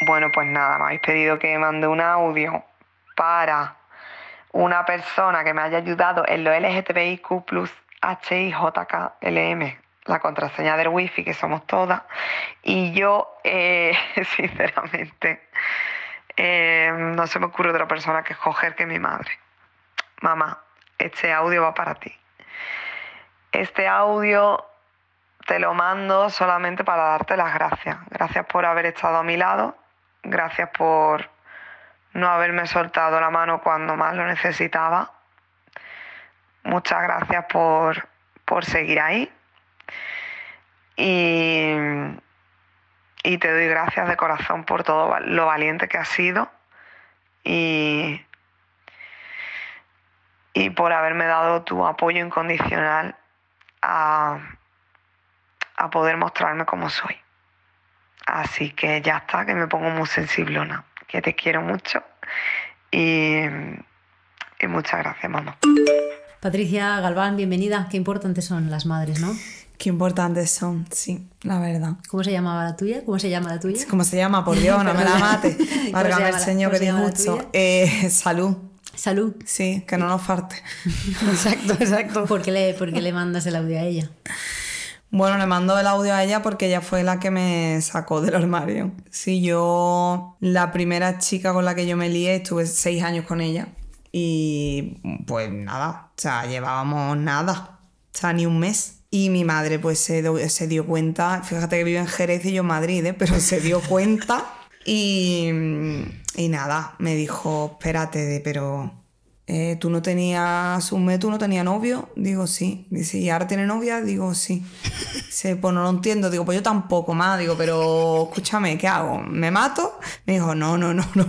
Bueno, pues nada, me habéis pedido que mande un audio para una persona que me haya ayudado en lo LGTBIQ plus HIJKLM, la contraseña del wifi, que somos todas. Y yo, eh, sinceramente, eh, no se me ocurre otra persona que escoger que mi madre. Mamá, este audio va para ti. Este audio te lo mando solamente para darte las gracias. Gracias por haber estado a mi lado. Gracias por no haberme soltado la mano cuando más lo necesitaba. Muchas gracias por, por seguir ahí. Y, y te doy gracias de corazón por todo lo valiente que has sido y, y por haberme dado tu apoyo incondicional a, a poder mostrarme como soy. Así que ya está, que me pongo muy sensiblona, que te quiero mucho y, y muchas gracias, mamá. Patricia Galván, bienvenida. Qué importantes son las madres, ¿no? Qué importantes son, sí, la verdad. ¿Cómo se llamaba la tuya? ¿Cómo se llama la tuya? ¿Cómo se llama? Por Dios, no me la mate. Válgame el señor que disgusto. Eh, salud. Salud. Sí, que no nos falte. exacto, exacto. ¿Por qué, le, ¿Por qué le mandas el audio a ella? Bueno, le mando el audio a ella porque ella fue la que me sacó del armario. Sí, yo, la primera chica con la que yo me lié, estuve seis años con ella. Y pues nada, o sea, llevábamos nada, o sea, ni un mes. Y mi madre pues se, se dio cuenta, fíjate que vive en Jerez y yo en Madrid, ¿eh? pero se dio cuenta y, y nada, me dijo, espérate, pero eh, tú no tenías un mes, tú no tenías novio, digo sí, dice, ¿y ahora tiene novia? Digo sí. Dice, pues no lo entiendo, digo, pues yo tampoco más, digo, pero escúchame, ¿qué hago? ¿Me mato? Me dijo, no, no, no, no.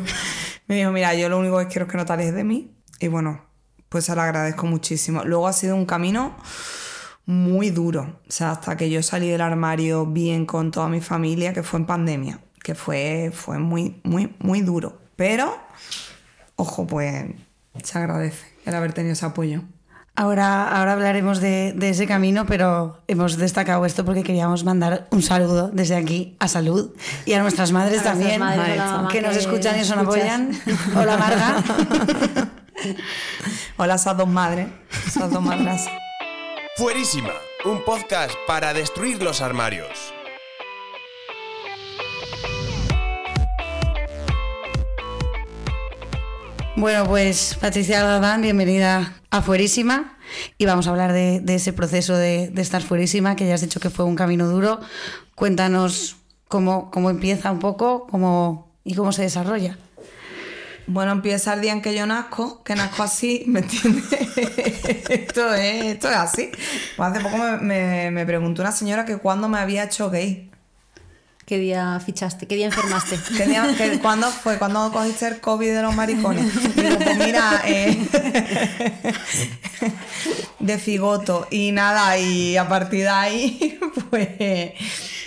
Me dijo, mira, yo lo único que quiero es que no te alejes de mí. Y bueno, pues se lo agradezco muchísimo. Luego ha sido un camino muy duro. O sea, hasta que yo salí del armario bien con toda mi familia, que fue en pandemia, que fue, fue muy, muy, muy duro. Pero, ojo, pues se agradece el haber tenido ese apoyo. Ahora, ahora hablaremos de, de ese camino, pero hemos destacado esto porque queríamos mandar un saludo desde aquí a Salud y a nuestras madres A también, madres, que nos que escuchan y nos apoyan. Hola Marga. Hola, esas dos madres, esas dos madres. Fuerísima, un podcast para destruir los armarios. Bueno, pues Patricia Galván, bienvenida a Fuerísima. Y vamos a hablar de, ese proceso de, de estar fuerísima, que ya has dicho que fue un camino duro. Cuéntanos cómo, cómo empieza un poco cómo, y cómo se desarrolla. Bueno, empieza el día en que yo nazco, que nazco así, ¿me entiendes? esto, es, esto es así. Pues hace poco me, me- me preguntó una señora que cuándo me había hecho gay. ¿Qué día fichaste? ¿Qué día enfermaste? ¿Qué día- que- ¿Cuándo fue? ¿Cuándo cogiste el COVID de los maricones? Digo, pues mira, eh, de figoto. Y nada, y a partir de ahí, pues,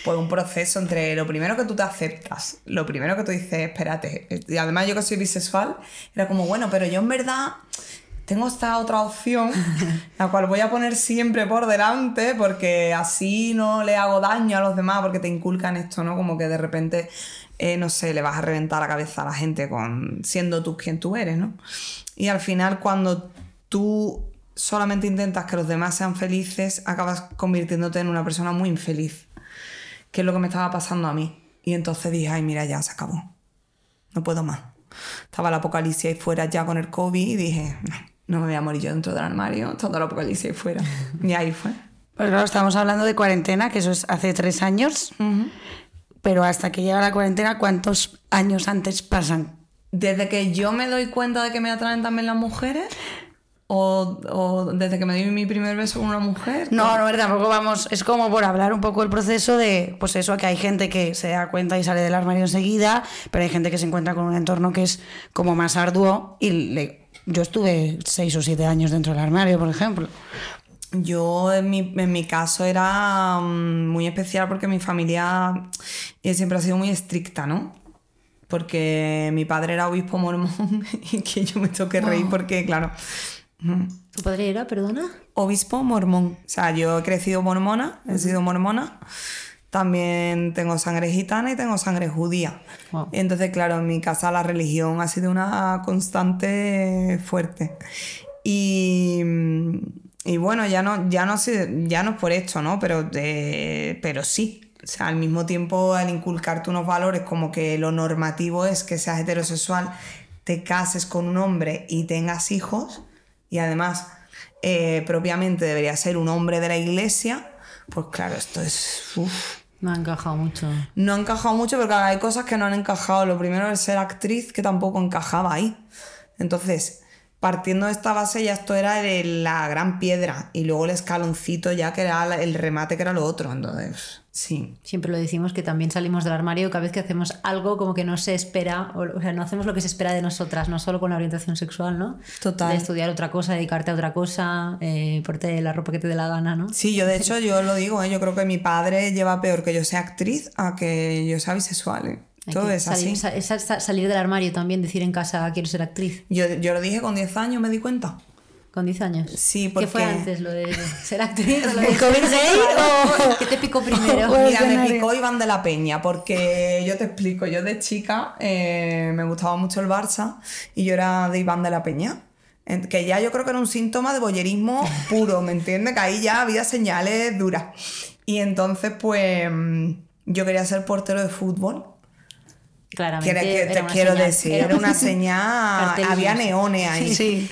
pues un proceso entre lo primero que tú te aceptas, lo primero que tú dices, espérate. Y además yo que soy bisexual, era como, bueno, pero yo en verdad tengo esta otra opción, la cual voy a poner siempre por delante, porque así no le hago daño a los demás, porque te inculcan esto, ¿no? Como que de repente, eh, no sé, le vas a reventar la cabeza a la gente con siendo tú quien tú eres, ¿no? Y al final, cuando tú solamente intentas que los demás sean felices, acabas convirtiéndote en una persona muy infeliz, que es lo que me estaba pasando a mí. Y entonces dije, ay, mira, ya se acabó. No puedo más. Estaba el apocalipsis ahí fuera ya con el COVID y dije, no, no me voy a morir yo dentro del armario, todo el apocalipsis ahí fuera. Y ahí fue. Pues claro, estamos hablando de cuarentena, que eso es hace tres años, pero hasta que llega la cuarentena, ¿cuántos años antes pasan? Desde que yo me doy cuenta de que me atraen también las mujeres, o, o desde que me doy mi primer beso con una mujer. No, no, tampoco vamos, es como por hablar un poco el proceso de, pues eso, que hay gente que se da cuenta y sale del armario enseguida, pero hay gente que se encuentra con un entorno que es como más arduo y le- yo estuve seis o siete años dentro del armario, por ejemplo. Yo en mi, en mi caso era mm, muy especial porque mi familia eh, siempre ha sido muy estricta, ¿no? Porque mi padre era obispo mormón y que yo me toqué reír porque, claro, mm, ¿Tu padre era, perdona? obispo mormón. O sea, yo he crecido mormona, he sido mormona también tengo sangre gitana y tengo sangre judía. Wow. Entonces, claro, en mi casa la religión ha sido una constante fuerte. Y, y bueno, ya no, ya no ya no es por esto, ¿no? Pero, eh, pero sí. O sea, al mismo tiempo, al inculcarte unos valores como que lo normativo es que seas heterosexual, te cases con un hombre y tengas hijos, y además, eh, propiamente debería ser un hombre de la iglesia, pues claro, esto es. uf. Me ha encajado mucho. No ha encajado mucho, claro, hay cosas que no han encajado. Lo primero es ser actriz, que tampoco encajaba ahí. Entonces, partiendo de esta base, ya esto era el- la gran piedra. Y luego el escaloncito, ya que era el remate, que era lo otro. Entonces, sí. Siempre lo decimos que también salimos del armario cada vez que hacemos algo como que no se espera, o, o sea, no hacemos lo que se espera de nosotras, no solo con la orientación sexual, ¿no? Total. De estudiar otra cosa, dedicarte a otra cosa, eh, ponerte la ropa que te dé la gana, ¿no? Sí, yo de hecho, yo lo digo, ¿eh? yo creo que mi padre lleva peor que yo sea actriz a que yo sea bisexual. ¿eh? Hay Todo es salir, así. sa- sa- salir del armario también, decir en casa quiero ser actriz, Yo, yo lo dije con 10 años, me di cuenta. con 10 años. Sí, ¿Qué fue porque- antes, lo de ser actriz lo de ¿El COVID gay o- ¿Qué te picó primero? Mira, me picó Iván de la Peña, porque yo te explico, yo de chica eh, me gustaba mucho el Barça y yo era de Iván de la Peña. Que ya yo creo que era un síntoma de boyerismo puro, ¿me entiendes? Que ahí ya había señales duras. Y entonces, pues, mm, yo quería ser portero de fútbol. Claramente. Que que te quiero señal. decir, era una señal, había neones ahí. Sí.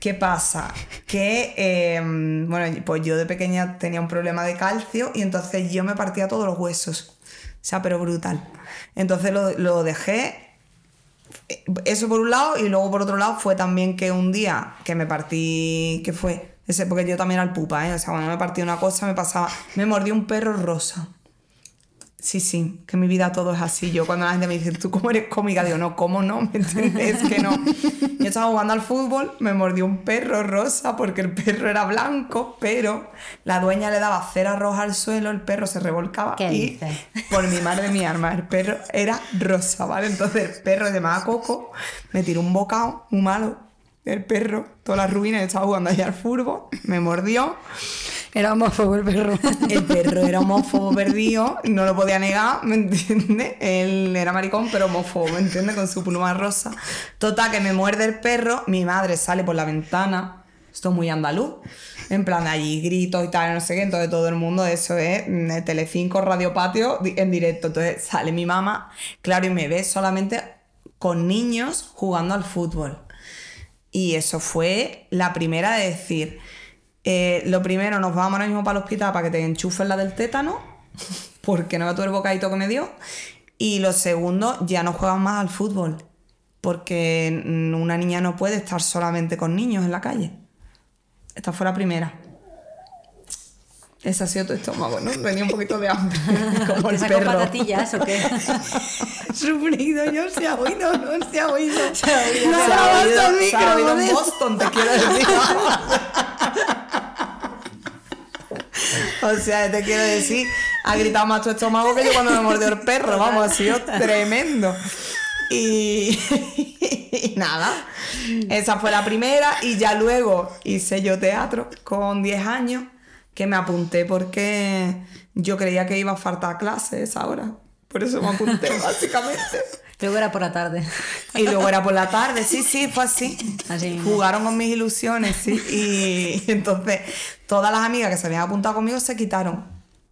¿Qué pasa? Que, eh, bueno, pues yo de pequeña tenía un problema de calcio y entonces yo me partía todos los huesos. O sea, pero brutal. Entonces lo, lo dejé. eh, Eso por un lado, y luego por otro lado fue también que un día que me partí. ¿Qué fue? Ese, porque yo también era el pupa, ¿eh? O sea, cuando me partí una cosa me pasaba. Me mordió un perro rosa. Sí, sí, que mi vida todo es así. Yo cuando la gente me dice, ¿tú cómo eres cómica? Digo, no, ¿cómo no? ¿Me entiendes? Es que no. Yo estaba jugando al fútbol, me mordió un perro rosa porque el perro era blanco, pero la dueña le daba cera roja al suelo, el perro se revolcaba ¿Qué y dices? por mi madre mi arma, el perro era rosa, ¿vale? Entonces el perro se llamaba Coco, me tiró un bocado muy malo. El perro, todas las ruinas, estaba jugando allá al fútbol, me mordió. Era homófobo el perro. El perro era homófobo perdido, no lo podía negar, ¿me entiendes? Él era maricón, pero homófobo, ¿me entiendes? Con su pluma rosa. Total, que me muerde el perro, mi madre sale por la ventana, esto es muy andaluz, en plan de allí gritos y tal, no sé qué, entonces todo el mundo, eso es mm, Telecinco, Radio Patio, en directo. Entonces sale mi mamá, claro, y me ve solamente con niños jugando al fútbol. Y eso fue la primera de decir, eh, lo primero, nos vamos ahora mismo para el hospital para que te enchufen la del tétano, porque no me todo el bocadito que me dio. Y lo segundo, ya no juegan más al fútbol, porque una niña no puede estar solamente con niños en la calle. Esta fue la primera. Ese ha sido tu estómago, ¿no? Tenía un poquito de hambre, como ¿Te el perro. patatillas o qué? Sufrido, yo se ha oído, no se ha oído. Se ha oído. No grabas al se ha oído en Boston, te quiero decir. o sea, te quiero decir, ha gritado más tu estómago que yo cuando me mordió el perro, vamos, ha sido tremendo. Y, y nada, esa fue la primera y ya luego hice yo teatro con 10 años, que me apunté porque yo creía que iba a faltar clases ahora. Por eso me apunté, básicamente. Luego era por la tarde. Y luego era por la tarde, sí, sí, fue así. Jugaron con mis ilusiones, sí. Y entonces todas las amigas que se habían apuntado conmigo se quitaron.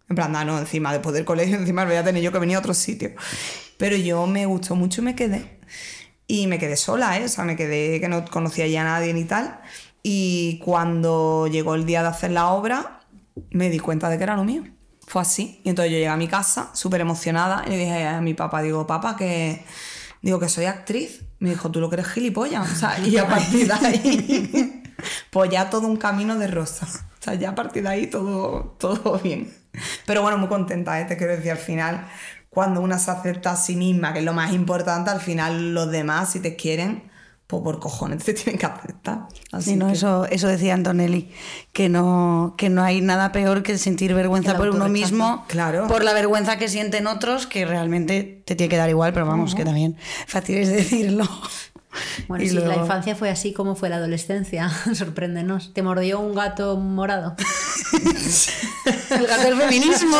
En plan, "Ah, no, encima después del colegio, encima voy a tener yo que venir a otro sitio. Pero yo me gustó mucho y me quedé. Y me quedé sola, ¿eh? O sea, me quedé que no conocía ya a nadie ni tal. Y cuando llegó el día de hacer la obra, me di cuenta de que era lo mío. Fue así. Y entonces yo llegué a mi casa súper emocionada y le dije a mi papá, digo, papá, que digo que soy actriz. Me dijo, tú lo eres gilipollas. O sea, y a partir de ahí, pues ya todo un camino de rosa. O sea, ya a partir de ahí todo, todo bien. Pero bueno, muy contenta, ¿eh? te quiero decir, al final, cuando una se acepta a sí misma, que es lo más importante, al final los demás, si te quieren, pues por cojones te tienen que aceptar. Así Sí, no, que- eso, eso decía Antonelli, que no, que no hay nada peor que sentir vergüenza por uno mismo, Claro. por la vergüenza que sienten otros, que realmente te tiene que dar igual, pero vamos, que también fácil es decirlo. Bueno, Y si la infancia fue así, ¿cómo fue la adolescencia? Sorpréndenos. ¿Te mordió un gato morado? El gato del feminismo.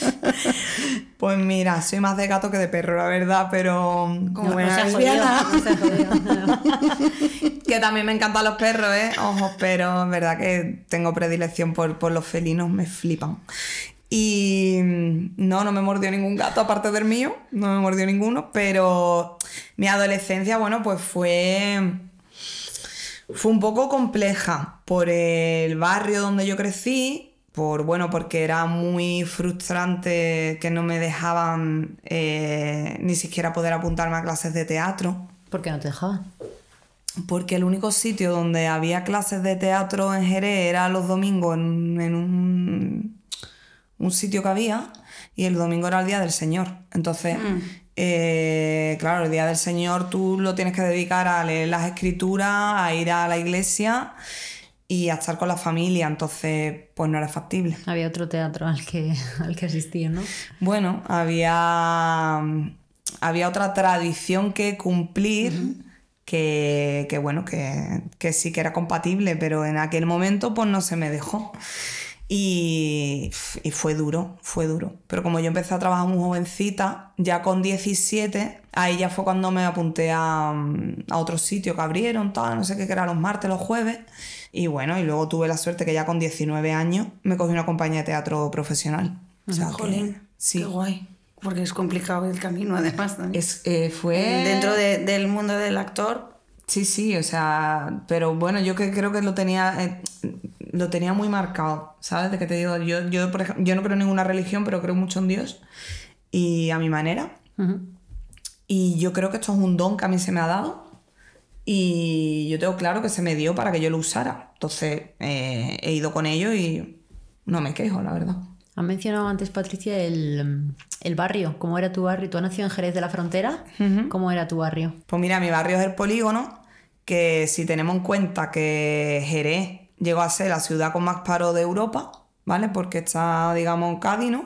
Pues mira, soy más de gato que de perro, la verdad, pero como No, buena no se ha lesbiana, jodido, no que también me encantan los perros, ¿eh? Ojo, pero es verdad que tengo predilección por, por los felinos, me flipan. Y mm, no, no me mordió ningún gato aparte del mío, no me mordió ninguno, pero mi adolescencia, bueno, pues fue fue un poco compleja por el barrio donde yo crecí, por bueno, porque era muy frustrante que no me dejaban eh, ni siquiera poder apuntarme a clases de teatro. ¿Por qué no te dejaban? Porque el único sitio donde había clases de teatro en Jerez era los domingos en, en un, un sitio que había y el domingo era el Día del Señor. Entonces, eh, claro, el Día del Señor tú lo tienes que dedicar a leer las escrituras, a ir a la iglesia y a estar con la familia. Entonces, pues no era factible. Había otro teatro al que, al que asistir, ¿no? Bueno, había, había otra tradición que cumplir que, que, bueno, que, que sí que era compatible, pero en aquel momento pues no se me dejó. Y, y fue duro, fue duro. Pero como yo empecé a trabajar muy jovencita, ya con 17, ahí ya fue cuando me apunté a, a otro sitio que abrieron, tal, no sé qué, que era los martes, los jueves. Y bueno, y luego tuve la suerte que ya con 19 años me cogí una compañía de teatro profesional. O sea, que- Jolín, sí. qué guay. Porque es complicado el camino, además. también. Es, eh, fue... Dentro de- del mundo del actor, Sí, sí, o sea, pero bueno, yo que creo que lo tenía, eh, lo tenía muy marcado, ¿sabes? De que te digo, yo, yo, por ejemplo, yo no creo en ninguna religión, pero creo mucho en Dios y a mi manera. Ujú. Y yo creo que esto es un don que a mí se me ha dado y yo tengo claro que se me dio para que yo lo usara. Entonces eh, he ido con ello y no me quejo, la verdad. Has mencionado antes, Patricia, el, el barrio. ¿Cómo era tu barrio? ¿Tú has nacido en Jerez de la Frontera? ¿Cómo era tu barrio? Pues mira, mi barrio es el polígono, que si tenemos en cuenta que Jerez llegó a ser la ciudad con más paro de Europa, ¿vale? Porque está, digamos, Cádiz, ¿no?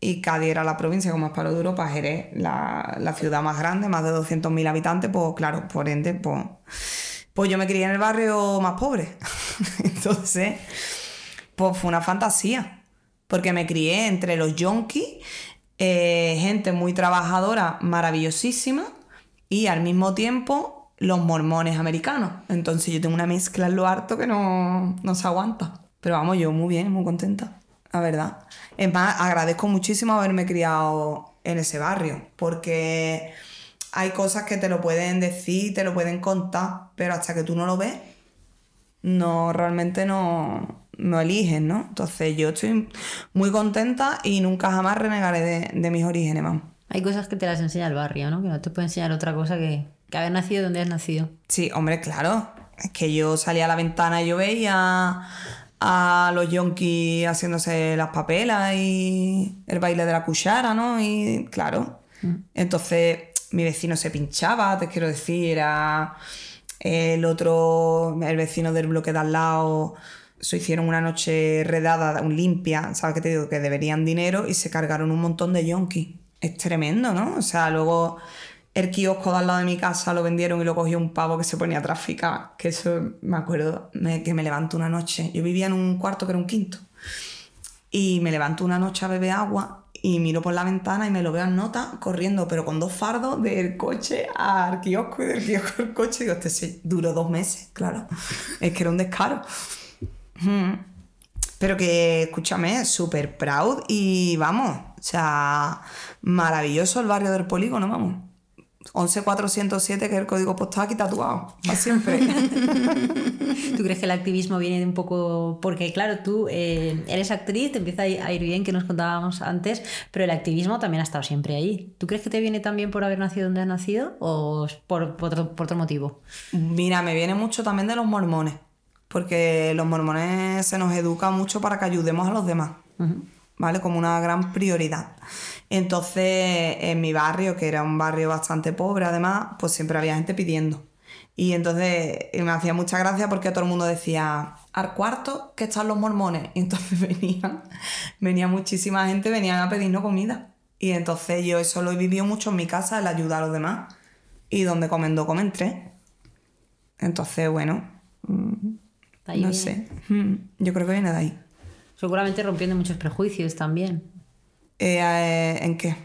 Y Cádiz era la provincia con más paro de Europa, Jerez, la, la ciudad más grande, más de 200.000 habitantes, pues claro, por ende, pues, pues yo me crié en el barrio más pobre. Entonces, pues fue una fantasía, porque me crié entre los yonkis, eh, gente muy trabajadora, maravillosísima, y al mismo tiempo los mormones americanos. Entonces yo tengo una mezcla en lo harto que no, no se aguanta. Pero vamos, yo muy bien, muy contenta, la verdad. Es más, agradezco muchísimo haberme criado en ese barrio, porque hay cosas que te lo pueden decir, te lo pueden contar, pero hasta que tú no lo ves, no realmente no, no eliges, ¿no? Entonces yo estoy muy contenta y nunca jamás renegaré de, de mis orígenes, mam. Hay cosas que te las enseña el barrio, ¿no? Que no te puede enseñar otra cosa que, que haber nacido donde has nacido. Sí, hombre, claro. Es que yo salía a la ventana y yo veía a los yonkis haciéndose las papelas y el baile de la cuchara, ¿no? Y claro. Entonces mi vecino se pinchaba, te quiero decir, era el otro, el vecino del bloque de al lado, se hicieron una noche redada, un limpia, ¿sabes qué te digo? Que deberían dinero y se cargaron un montón de yonkis. Es tremendo, ¿no? O sea, luego el kiosco de al lado de mi casa lo vendieron y lo cogió un pavo que se ponía a traficar. Que eso me acuerdo que me levanto una noche. Yo vivía en un cuarto que era un quinto. Y me levanto una noche a beber agua y miro por la ventana y me lo veo en nota corriendo, pero con dos fardos del coche al kiosco y del kiosco al coche. Y digo, este duró dos meses, claro. Es que era un descaro. Mm. Pero que, escúchame, súper proud y vamos, o sea, maravilloso el barrio del polígono, vamos. 11407, que es el código postal aquí tatuado, para siempre. ¿Tú crees que el activismo viene de un poco.? Porque, claro, tú eh, eres actriz, te empieza a ir bien, que nos contábamos antes, pero el activismo también ha estado siempre ahí. ¿Tú crees que te viene también por haber nacido donde has nacido o por, por otro, por otro motivo? Mira, me viene mucho también de los mormones, porque los mormones se nos educa mucho para que ayudemos a los demás, ¿vale? Como una gran prioridad. Entonces, en mi barrio, que era un barrio bastante pobre además, pues siempre había gente pidiendo. Y entonces eh, me hacía mucha gracia porque todo el mundo decía, al cuarto que están los mormones. Y entonces venían, venía muchísima gente, venían a pedirnos comida. Y entonces yo eso lo he vivido mucho en mi casa, el ayudar a los demás. y donde comen dos, comen tres. Entonces, bueno, mm, no viene. sé. Mm, Yo creo que viene de ahí. Seguramente rompiendo muchos prejuicios también. Eh, eh, ¿En qué?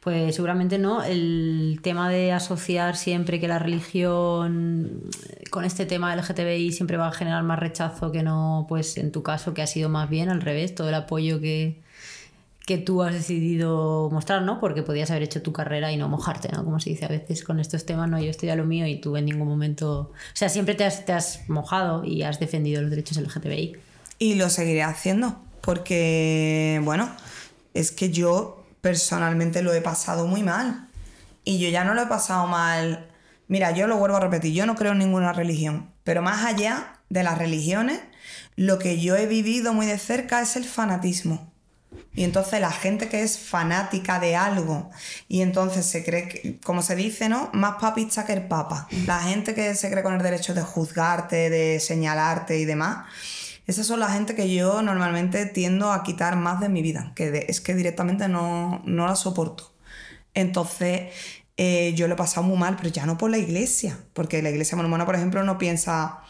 Pues seguramente no. El tema de asociar siempre que la religión con este tema LGTBI siempre va a generar más rechazo que no, pues en tu caso, que ha sido más bien al revés, todo el apoyo que, que tú has decidido mostrar, ¿no? Porque podías haber hecho tu carrera y no mojarte, ¿no? Como se dice a veces con estos temas, no, yo estoy a lo mío y tú en ningún momento. O sea, siempre te has, te has mojado y has defendido los derechos LGTBI. Y lo seguiré haciendo, porque, bueno, es que yo personalmente lo he pasado muy mal. Y yo ya no lo he pasado mal. Mira, yo lo vuelvo a repetir, yo no creo en ninguna religión, pero más allá de las religiones, lo que yo he vivido muy de cerca es el fanatismo. Y entonces la gente que es fanática de algo y entonces se cree, como se dice, ¿no? Más papista que el papa. La gente que se cree con el derecho de juzgarte, de señalarte y demás. Esas son la gente que yo normalmente tiendo a quitar más de mi vida, que es que directamente no, no la soporto. Entonces, eh, yo lo he pasado muy mal, pero ya no por la iglesia, porque la iglesia mormona, por ejemplo, no piensa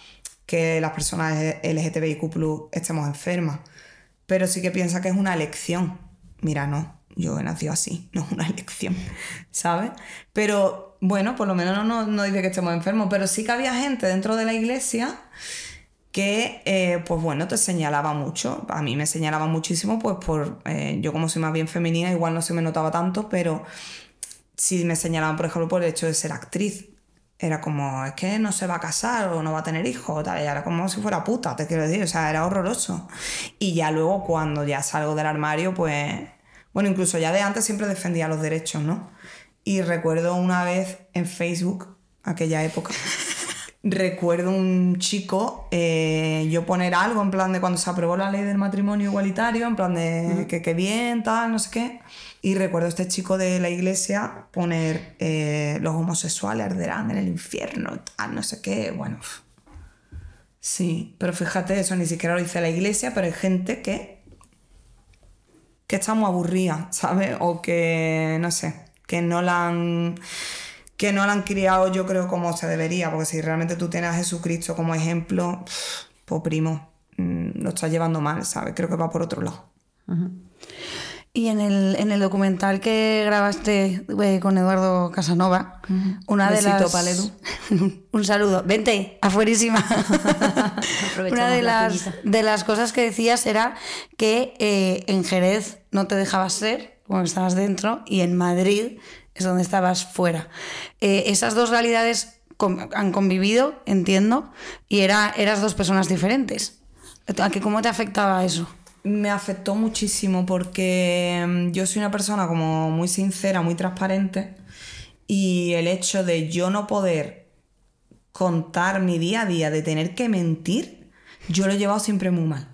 que las personas LGTBIQ estemos enfermas, pero sí que piensa que es una elección. Mira, no, yo he nacido así, no es una elección, ¿sabes? Pero bueno, por lo menos no, no, no dice que estemos enfermos, pero sí que había gente dentro de la iglesia que, eh, pues bueno, te señalaba mucho. A mí me señalaba muchísimo, pues por. eh, yo, como soy más bien femenina, igual no se me notaba tanto, pero sí me señalaban, por ejemplo, por el hecho de ser actriz. Era como, es que no se va a casar o no va a tener hijos, tal. y era como si fuera puta, te quiero decir, o sea, era horroroso. Y ya luego, cuando ya salgo del armario, pues. Bueno, incluso ya de antes siempre defendía los derechos, ¿no? Y recuerdo una vez en Facebook, aquella época, recuerdo un chico, eh, yo poner algo en plan de cuando se aprobó la ley del matrimonio igualitario, en plan de que, que bien, tal, no sé qué. Y recuerdo a este chico de la iglesia poner eh, los homosexuales arderán en el infierno, tal, no sé qué, bueno. Sí, pero fíjate, eso ni siquiera lo dice la iglesia, pero hay gente que que está muy aburrida, ¿sabes? O que, no sé, que no la han que no la han criado yo creo como se debería, porque si realmente tú tienes a Jesucristo como ejemplo, pues primo, mm, lo estás llevando mal, ¿sabes? Creo que va por otro lado. Y en el, en el documental que grabaste eh, con Eduardo Casanova, una de las... Un saludo. Vente, afuerísima. una de la las, de las cosas que decías era que eh, en Jerez no te dejabas ser, como estabas dentro, y en Madrid es donde estabas fuera. Eh, esas dos realidades han convivido, entiendo, y era, eras dos personas diferentes. ¿A que ¿Cómo te afectaba eso? Me afectó muchísimo porque mm, yo soy una persona como muy sincera, muy transparente y el hecho de yo no poder contar mi día a día, de tener que mentir, yo lo he llevado siempre muy mal.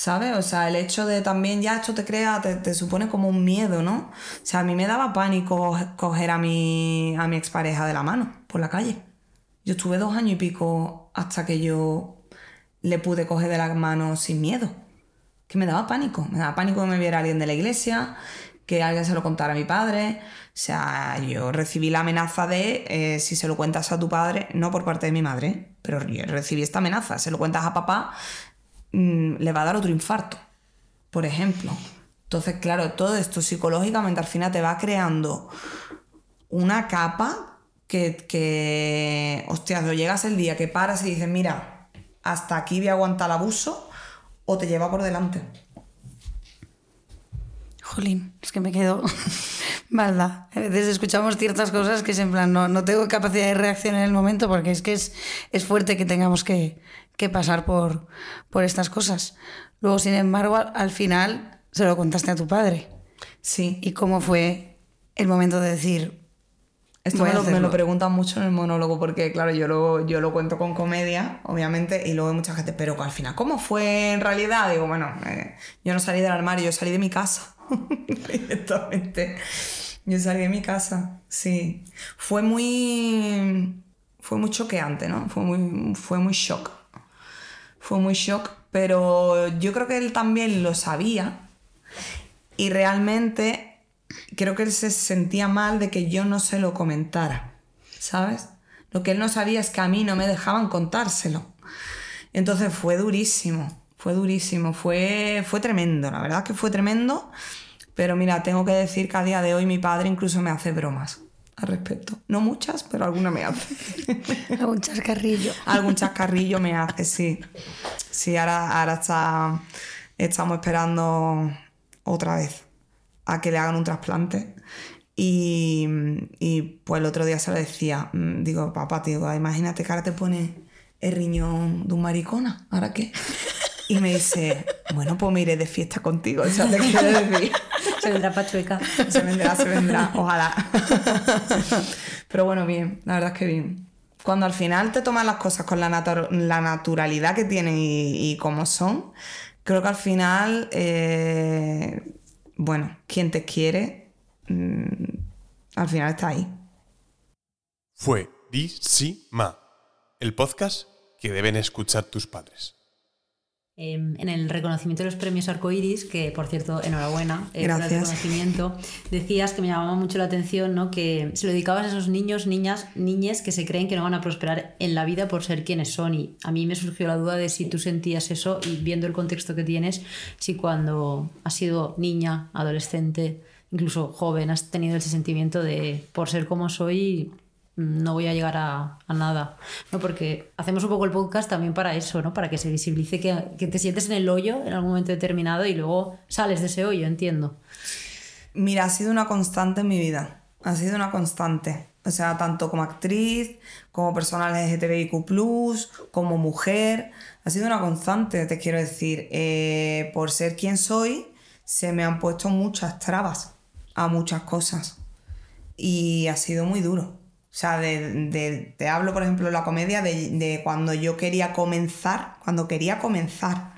¿Sabes? O sea, el hecho de también ya esto te crea, te, te supone como un miedo, ¿no? O sea, a mí me daba pánico coger a mi, a mi expareja de la mano por la calle. Yo estuve dos años y pico hasta que yo le pude coger de la mano sin miedo. Que me daba pánico. Me daba pánico que me viera alguien de la iglesia, que alguien se lo contara a mi padre. O sea, yo recibí la amenaza de eh, si se lo cuentas a tu padre, no por parte de mi madre, pero yo recibí esta amenaza. Se lo cuentas a papá, mm, le va a dar otro infarto, por ejemplo. Entonces, claro, todo esto psicológicamente al final te va creando una capa que, que hostias, lo llegas el día que paras y dices, mira, hasta aquí voy a aguantar el abuso o te lleva por delante. Jolín, es que me quedo maldad. A veces escuchamos ciertas cosas que es en plan, no, no tengo capacidad de reacción en el momento porque es que es, es fuerte que tengamos que, que pasar por, por estas cosas. Luego, sin embargo, al, al final se lo contaste a tu padre. Sí. ¿Y cómo fue el momento de decir, Esto me lo, me lo preguntan mucho en el monólogo porque, claro, yo lo, yo lo cuento con comedia, obviamente, y luego hay mucha gente, pero al final, ¿cómo fue en realidad? Digo, bueno, eh, yo no salí del armario, yo salí de mi casa. Directamente. Yo salí de mi casa, sí. Fue muy. Fue muy choqueante, ¿no? Fue muy, fue muy shock. Fue muy shock, pero yo creo que él también lo sabía. Y realmente creo que él se sentía mal de que yo no se lo comentara. ¿sabes? Lo que él no sabía es que a mí no me dejaban contárselo. Entonces fue durísimo, fue durísimo, fue, fue tremendo, la verdad que fue tremendo. Pero mira, tengo que decir que a día de hoy mi padre incluso me hace bromas al respecto. No muchas, pero alguna me hace. Algún chascarrillo. Algún chascarrillo me hace, sí. Sí, ahora, ahora está, estamos esperando otra vez a que le hagan un trasplante. Y, y, pues el otro día se lo decía, mm, digo, papá, tío, imagínate que ahora te pone el riñón de un maricona, ¿ahora qué? Y me dice, bueno, pues me iré de fiesta contigo, o sea, te quiero decir. Se vendrá pachueca. Se vendrá, se vendrá, ojalá. Pero bueno, bien, la verdad es que bien. Cuando al final te tomas las cosas con la, natu- la naturalidad que tienen y, y como son, creo que al final, eh, bueno, quien te quiere, mm, al final está ahí. Fuerísima. El podcast que deben escuchar tus padres. Eh, en el reconocimiento de los premios Arcoiris, que por cierto, enhorabuena eh, por el reconocimiento, decías que me llamaba mucho la atención ¿no? que se lo dedicabas a esos niños, niñas, niñes que se creen que no van a prosperar en la vida por ser quienes son. Y a mí me surgió la duda de si tú sentías eso y viendo el contexto que tienes, si cuando has sido niña, adolescente, incluso joven, has tenido ese sentimiento de por ser como soy no voy a llegar a, a nada. ¿no? Porque hacemos un poco el podcast también para eso, ¿no? Para que se visibilice que, que te sientes en el hoyo en algún momento determinado y luego sales de ese hoyo, entiendo. Mira, ha sido una constante en mi vida. Ha sido una constante. O sea, tanto como actriz, como persona LGTBIQ, como mujer. Ha sido una constante, te quiero decir. Eh, por ser quien soy, se me han puesto muchas trabas a muchas cosas. Y ha sido muy duro. O sea, de, de- te hablo, por ejemplo, de la comedia de, de cuando yo quería comenzar, cuando quería comenzar.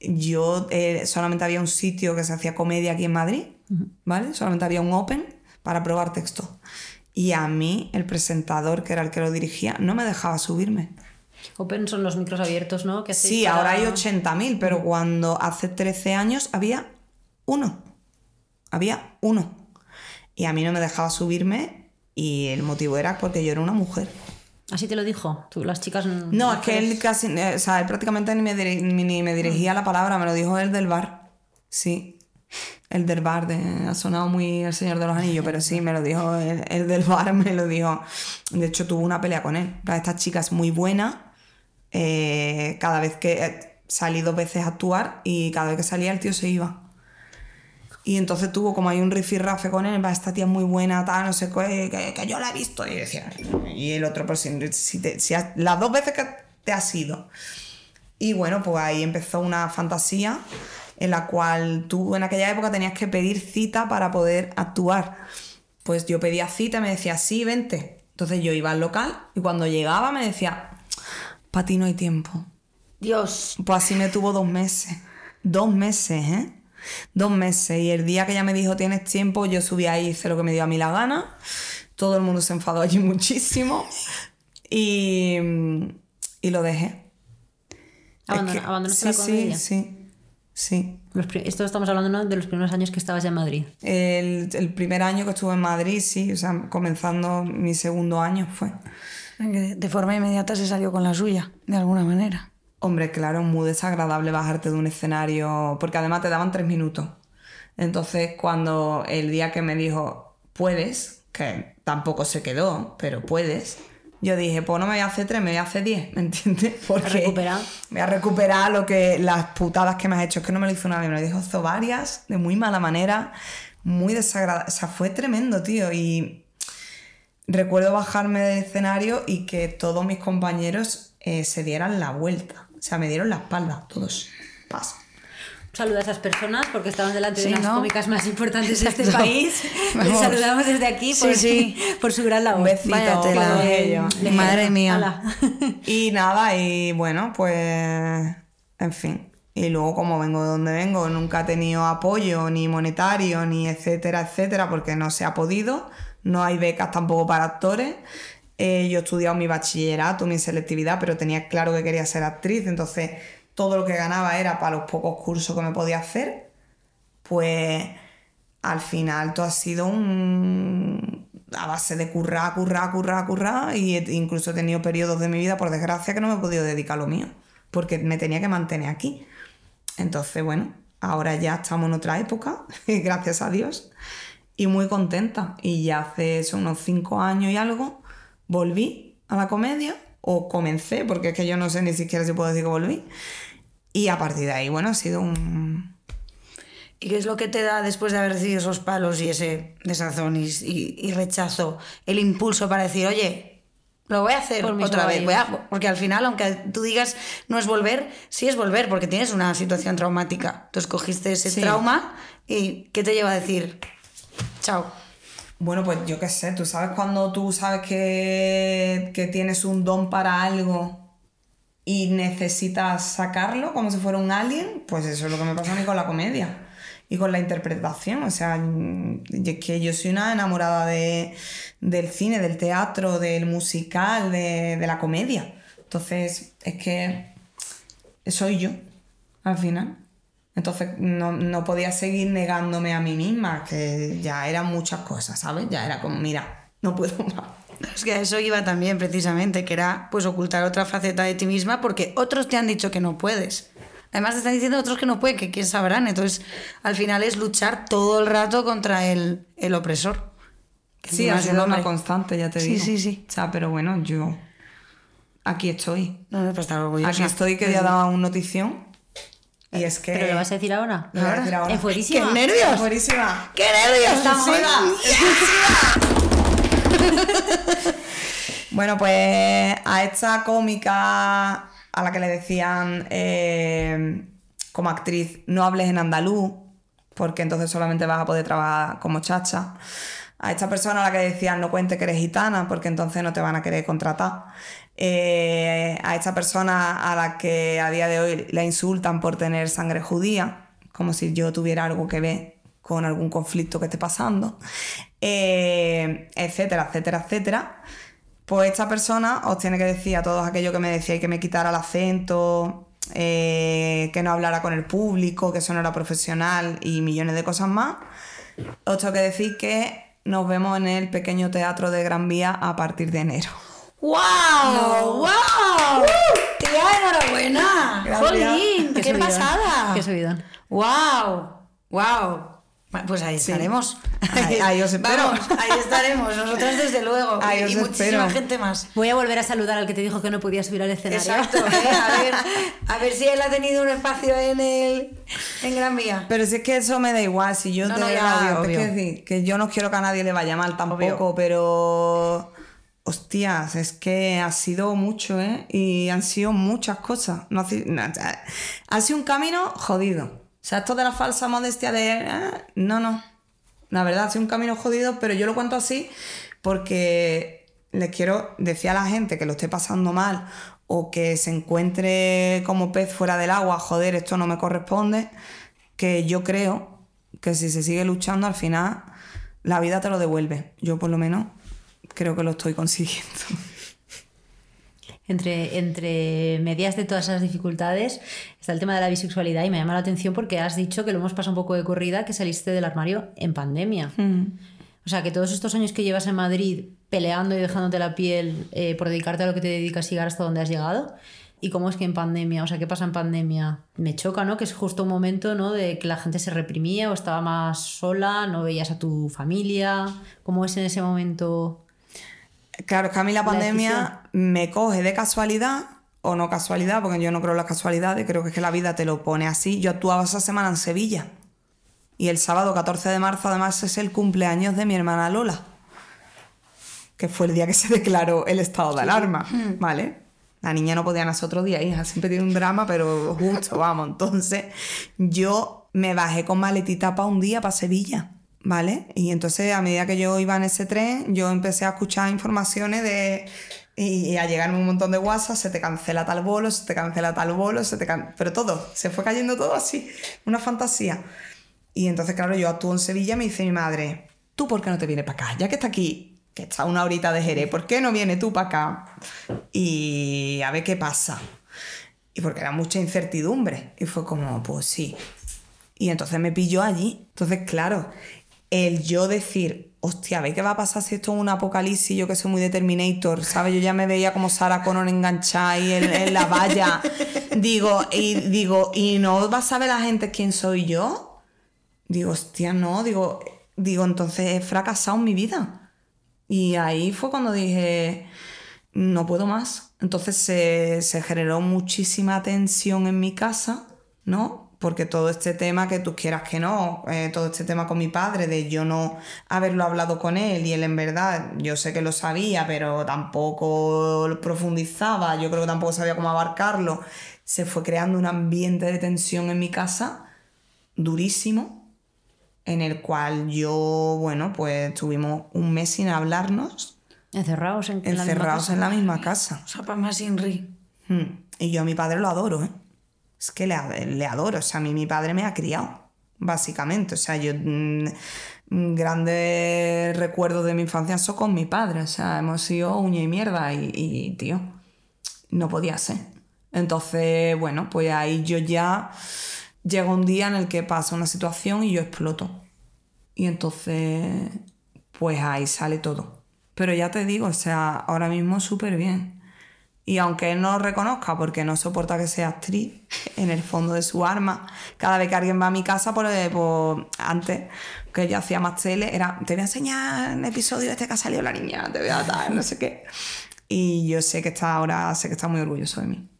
Yo eh, solamente había un sitio que se hacía comedia aquí en Madrid, ¿vale? Solamente había un open para probar texto. Y a mí, el presentador, que era el que lo dirigía, no me dejaba subirme. Open son los micros abiertos, ¿no? Que Sí, para- ahora hay 80.000, pero cuando hace 13 años había uno. Había uno. Y a mí no me dejaba subirme y el motivo era porque yo era una mujer. Así te lo dijo. Tú, las chicas. No, es que él casi, eh, o sea, él prácticamente ni me, diri- ni me dirigía la palabra, me lo dijo él del bar. Sí. El del bar, de, ha sonado muy el Señor de los Anillos, pero sí, me lo dijo el, el del bar, me lo dijo. De hecho, tuvo una pelea con él. Esta chica es muy buena. eh, cada vez que eh, salí dos veces a actuar y cada vez que salía el tío se iba. Y entonces tuvo como hay un rifirrafe con él, va, esta tía es muy buena, tal, no sé qué, que, que yo la he visto. Y decía, y el otro, pero si, si te- si has- las dos veces que te has ido. Y bueno, pues ahí empezó una fantasía en la cual tú en aquella época tenías que pedir cita para poder actuar. Pues yo pedía cita y me decía, sí, vente. Entonces yo iba al local y cuando llegaba me decía, para ti no hay tiempo. Dios. Pues así me tuvo dos meses. Dos meses, ¿eh? Dos meses. Y el día que ella me dijo, tienes tiempo, yo subí ahí, hice lo que me dio a mí la gana. Todo el mundo se enfadó allí muchísimo. Y, y lo dejé. Es Abandona- que- abandonaste sí, la comedia. Sí, sí, esto estamos hablando ¿no? de los primeros años que estabas ya en Madrid. El, el primer año que estuve en Madrid, sí, o sea, comenzando mi segundo año fue. De forma inmediata se salió con la suya, de alguna manera. Hombre, claro, es muy desagradable bajarte de un escenario, porque además te daban tres minutos. Entonces, cuando el día que me dijo, puedes, que tampoco se quedó, pero puedes, yo dije, pues no me voy a hacer tres, me voy a hacer diez, ¿me entiendes? Porque recuperar. voy a recuperar lo que, las putadas que me has hecho. Es que no me lo hizo nadie, me lo dijo hizo varias, de muy mala manera, muy desagradable. O sea, fue tremendo, tío. Y recuerdo bajarme del escenario y que todos mis compañeros eh, se dieran la vuelta. O sea, me dieron la espalda, todos. Pasa. Un saludo a esas personas porque estaban delante Sí, de las ¿no? cómicas más importantes de este país. Les saludamos desde aquí por, Sí, sí. por su gran labor. Un besito Vaya Madre mía. Y nada, y bueno, pues, en fin. Y luego, como vengo de donde vengo, nunca he tenido apoyo, ni monetario, ni etcétera, etcétera, porque no se ha podido. No hay becas tampoco para actores. Eh, yo he estudiado mi bachillerato, mi selectividad, pero tenía claro que quería ser actriz, entonces todo lo que ganaba era para los pocos cursos que me podía hacer. Pues al final todo ha sido un... a base de currar, currar, currar, currar, y incluso he tenido periodos de mi vida, por desgracia, que no me he podido dedicar a lo mío, porque me tenía que mantener aquí. Entonces, bueno, ahora ya estamos en otra época, gracias a Dios, y muy contenta. Y ya hace eso, unos cinco años y algo, volví a la comedia, o comencé, porque es que yo no sé ni siquiera si puedo decir que volví. Y a partir de ahí, bueno, ha sido un... ¿Y qué es lo que te da después de haber recibido esos palos y ese desazón y, y- y rechazo, el impulso para decir, oye, lo voy a hacer otra vez? voy a-". porque al final, aunque tú digas no es volver, sí es volver, porque tienes una situación traumática. Tú escogiste ese Sí. trauma y ¿qué te lleva a decir? Chao. Bueno, pues yo qué sé, tú sabes cuando tú sabes que, que tienes un don para algo y necesitas sacarlo como si fuera un alien, pues eso es lo que me pasa a mí con la comedia y con la interpretación. O sea, mm, es que yo soy una enamorada de, del cine, del teatro, del musical, de, de la comedia. Entonces, es que soy yo, al final. Entonces no, no podía seguir negándome a mí misma, que ya eran muchas cosas, ¿sabes? Ya era como, mira, no puedo más. Es que a eso iba también precisamente, que era pues ocultar otra faceta de ti misma porque otros te han dicho que no puedes. Además te están diciendo otros que no pueden, que quién sabrán. Entonces, al final es luchar todo el rato contra el, el opresor. Sí, ha sido una constante, ya te Sí, digo. sí, sí. O sea, pero bueno, yo aquí estoy. No, no, pero estar orgullosa. Aquí estoy que ya daba un notición. Y es que... ¿Pero lo vas a decir ahora? Lo voy a decir ahora. ¿En fuerísima? ¡Qué nervios! Buenísima. ¡Qué nervios! Estamos Bueno, pues a esta cómica a la que le decían eh, como actriz, no hables en andaluz, porque entonces solamente vas a poder trabajar como chacha. A esta persona a la que le decían, no cuente que eres gitana, porque entonces no te van a querer contratar. Eh, a esta persona a la que a día de hoy la insultan por tener sangre judía, como si yo tuviera algo que ver con algún conflicto que esté pasando, eh, etcétera, etcétera, etcétera. Pues esta persona os tiene que decir a todos aquellos que me decíais que me quitara el acento, eh, que no hablara con el público, que eso no era profesional y millones de cosas más. Os tengo que decir que nos vemos en el pequeño teatro de Gran Vía a partir de enero. ¡Wow! ¡Wow! ¡Tía, enhorabuena! ¡Jolín! ¡Qué, pasada! Qué subidón. ¡Wow! ¡Wow! Pues ahí estaremos. Ahí- ahí os espero. Vamos, ahí estaremos. Nosotras desde luego. Ahí y os y muchísima espero. gente más. Voy a volver a saludar al que te dijo que no podía subir al escenario. Exacto. ¿eh? A, ver, a ver si él ha tenido un espacio en el en Gran Vía. Pero si es que eso me da igual, si yo No, de no, ya, obvio, te quiero decir que yo no quiero que a nadie le vaya mal tampoco, Obvio. pero hostias, es que ha sido mucho, ¿eh? Y han sido muchas cosas. No, ha sido- no, ha sido un camino jodido. O sea, esto de la falsa modestia de... ah, no, no. La verdad, ha sido un camino jodido, pero yo lo cuento así porque les quiero decir a la gente que lo esté pasando mal o que se encuentre como pez fuera del agua, joder, esto no me corresponde, que yo creo que si se sigue luchando al final la vida te lo devuelve. Yo por lo menos creo que lo estoy consiguiendo. Entre, entre medias de todas esas dificultades está el tema de la bisexualidad y me llama la atención porque has dicho que lo hemos pasado un poco de corrida, que saliste del armario en pandemia. O sea, que todos estos años que llevas en Madrid peleando y dejándote la piel eh, por dedicarte a lo que te dedicas y llegar hasta donde has llegado. ¿Y cómo es que en pandemia? O sea, ¿qué pasa en pandemia? Me choca, ¿no? Que es justo un momento, ¿no? De que la gente se reprimía o estaba más sola, no veías a tu familia. ¿Cómo es en ese momento? Claro, es que a mí la La pandemia me coge de casualidad o no casualidad, porque yo no creo en las casualidades, creo que es que la vida te lo pone así. Yo actuaba esa semana en Sevilla y el sábado 14 de marzo además es el cumpleaños de mi hermana Lola, que fue el día que se declaró el estado de alarma, ¿vale? La niña no podía nacer otro día, hija, siempre tiene un drama, pero justo, vamos. Entonces, yo me bajé con maletita para un día para Sevilla, ¿vale? Y entonces, a medida que yo iba en ese tren, yo empecé a escuchar informaciones de. Y a llegarme un montón de WhatsApp, se te cancela tal bolo, se te cancela tal bolo, se te can... Pero todo, se fue cayendo todo así, una fantasía. Y entonces, claro, yo actúo en Sevilla, me dice mi madre, ¿tú por qué no te vienes para acá? Ya que está aquí, que está una horita de Jerez, ¿por qué no vienes tú para acá? Y a ver qué pasa. Y porque era mucha incertidumbre. Y fue como, pues sí. Y entonces me pilló allí. Entonces, claro, el yo decir, hostia, ¿veis qué va a pasar si esto es un apocalipsis? Yo que soy muy de Terminator, ¿sabes? Yo ya me veía como Sarah Connor enganchada ahí en, la valla. digo, y digo, ¿y no va a saber la gente quién soy yo? Digo, hostia, no, digo, digo, entonces he fracasado en mi vida. Y ahí fue cuando dije, no puedo más. Entonces se, se generó muchísima tensión en mi casa, ¿no? Porque todo este tema, que tú quieras que no, eh, todo este tema con mi padre, de yo no haberlo hablado con él y él en verdad, yo sé que lo sabía, pero tampoco lo profundizaba, yo creo que tampoco sabía cómo abarcarlo, se fue creando un ambiente de tensión en mi casa durísimo, en el cual yo, bueno, pues tuvimos un mes sin hablarnos, Encerrados en, en la misma encerrados casa. en la misma casa. Sapa más Inri. Hmm. Y yo a mi padre lo adoro, ¿eh? Es que le, ad- le adoro. O sea, a mí mi padre me ha criado, básicamente. O sea, yo mm, mm, grandes recuerdos de mi infancia son con mi padre. O sea, hemos sido uña y mierda y, y, tío, no podía ser. Entonces, bueno, pues ahí yo ya llega un día en el que pasa una situación y yo exploto. Y entonces, pues ahí sale todo. Pero ya te digo, o sea, ahora mismo súper bien. Y aunque él no reconozca porque no soporta que sea actriz, en el fondo de su alma, cada vez que alguien va a mi casa, por, por- antes que yo hacía más tele, era, te voy a enseñar el episodio este que ha salido la niña, te voy a dar, no sé qué. Y yo sé que está ahora, sé que está muy orgulloso de mí.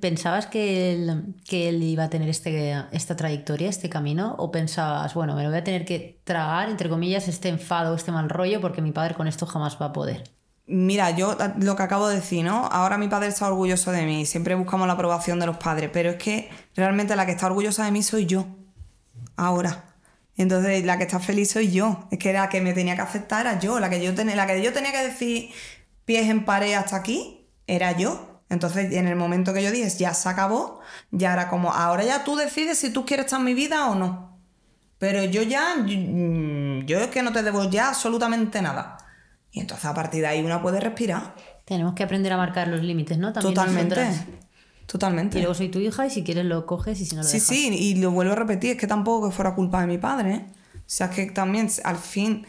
¿Pensabas que él, que él iba a tener este, esta trayectoria, este camino? ¿O pensabas, bueno, me lo voy a tener que tragar, entre comillas, este enfado, este mal rollo, porque mi padre con esto jamás va a poder? Mira, yo lo que acabo de decir, ¿no? Ahora mi padre está orgulloso de mí, siempre buscamos la aprobación de los padres, pero es que realmente la que está orgullosa de mí soy yo. Ahora. Entonces, la que está feliz soy yo. Es que la que me tenía que aceptar era yo. La que yo, tenía, la que yo tenía que decir pies en pared hasta aquí, era yo. Entonces, en el momento que yo dije, ya se acabó, ya era como, ahora ya tú decides si tú quieres estar en mi vida o no. Pero yo ya, yo, yo es que no te debo ya absolutamente nada. Y entonces a partir de ahí una puede respirar. Tenemos que aprender a marcar los límites, ¿no? También Totalmente. nosotras. Totalmente. Y luego soy tu hija y si quieres lo coges y si no lo Sí, dejas. sí, y lo vuelvo a repetir, es que tampoco que fuera culpa de mi padre. ¿eh? O sea, es que también al fin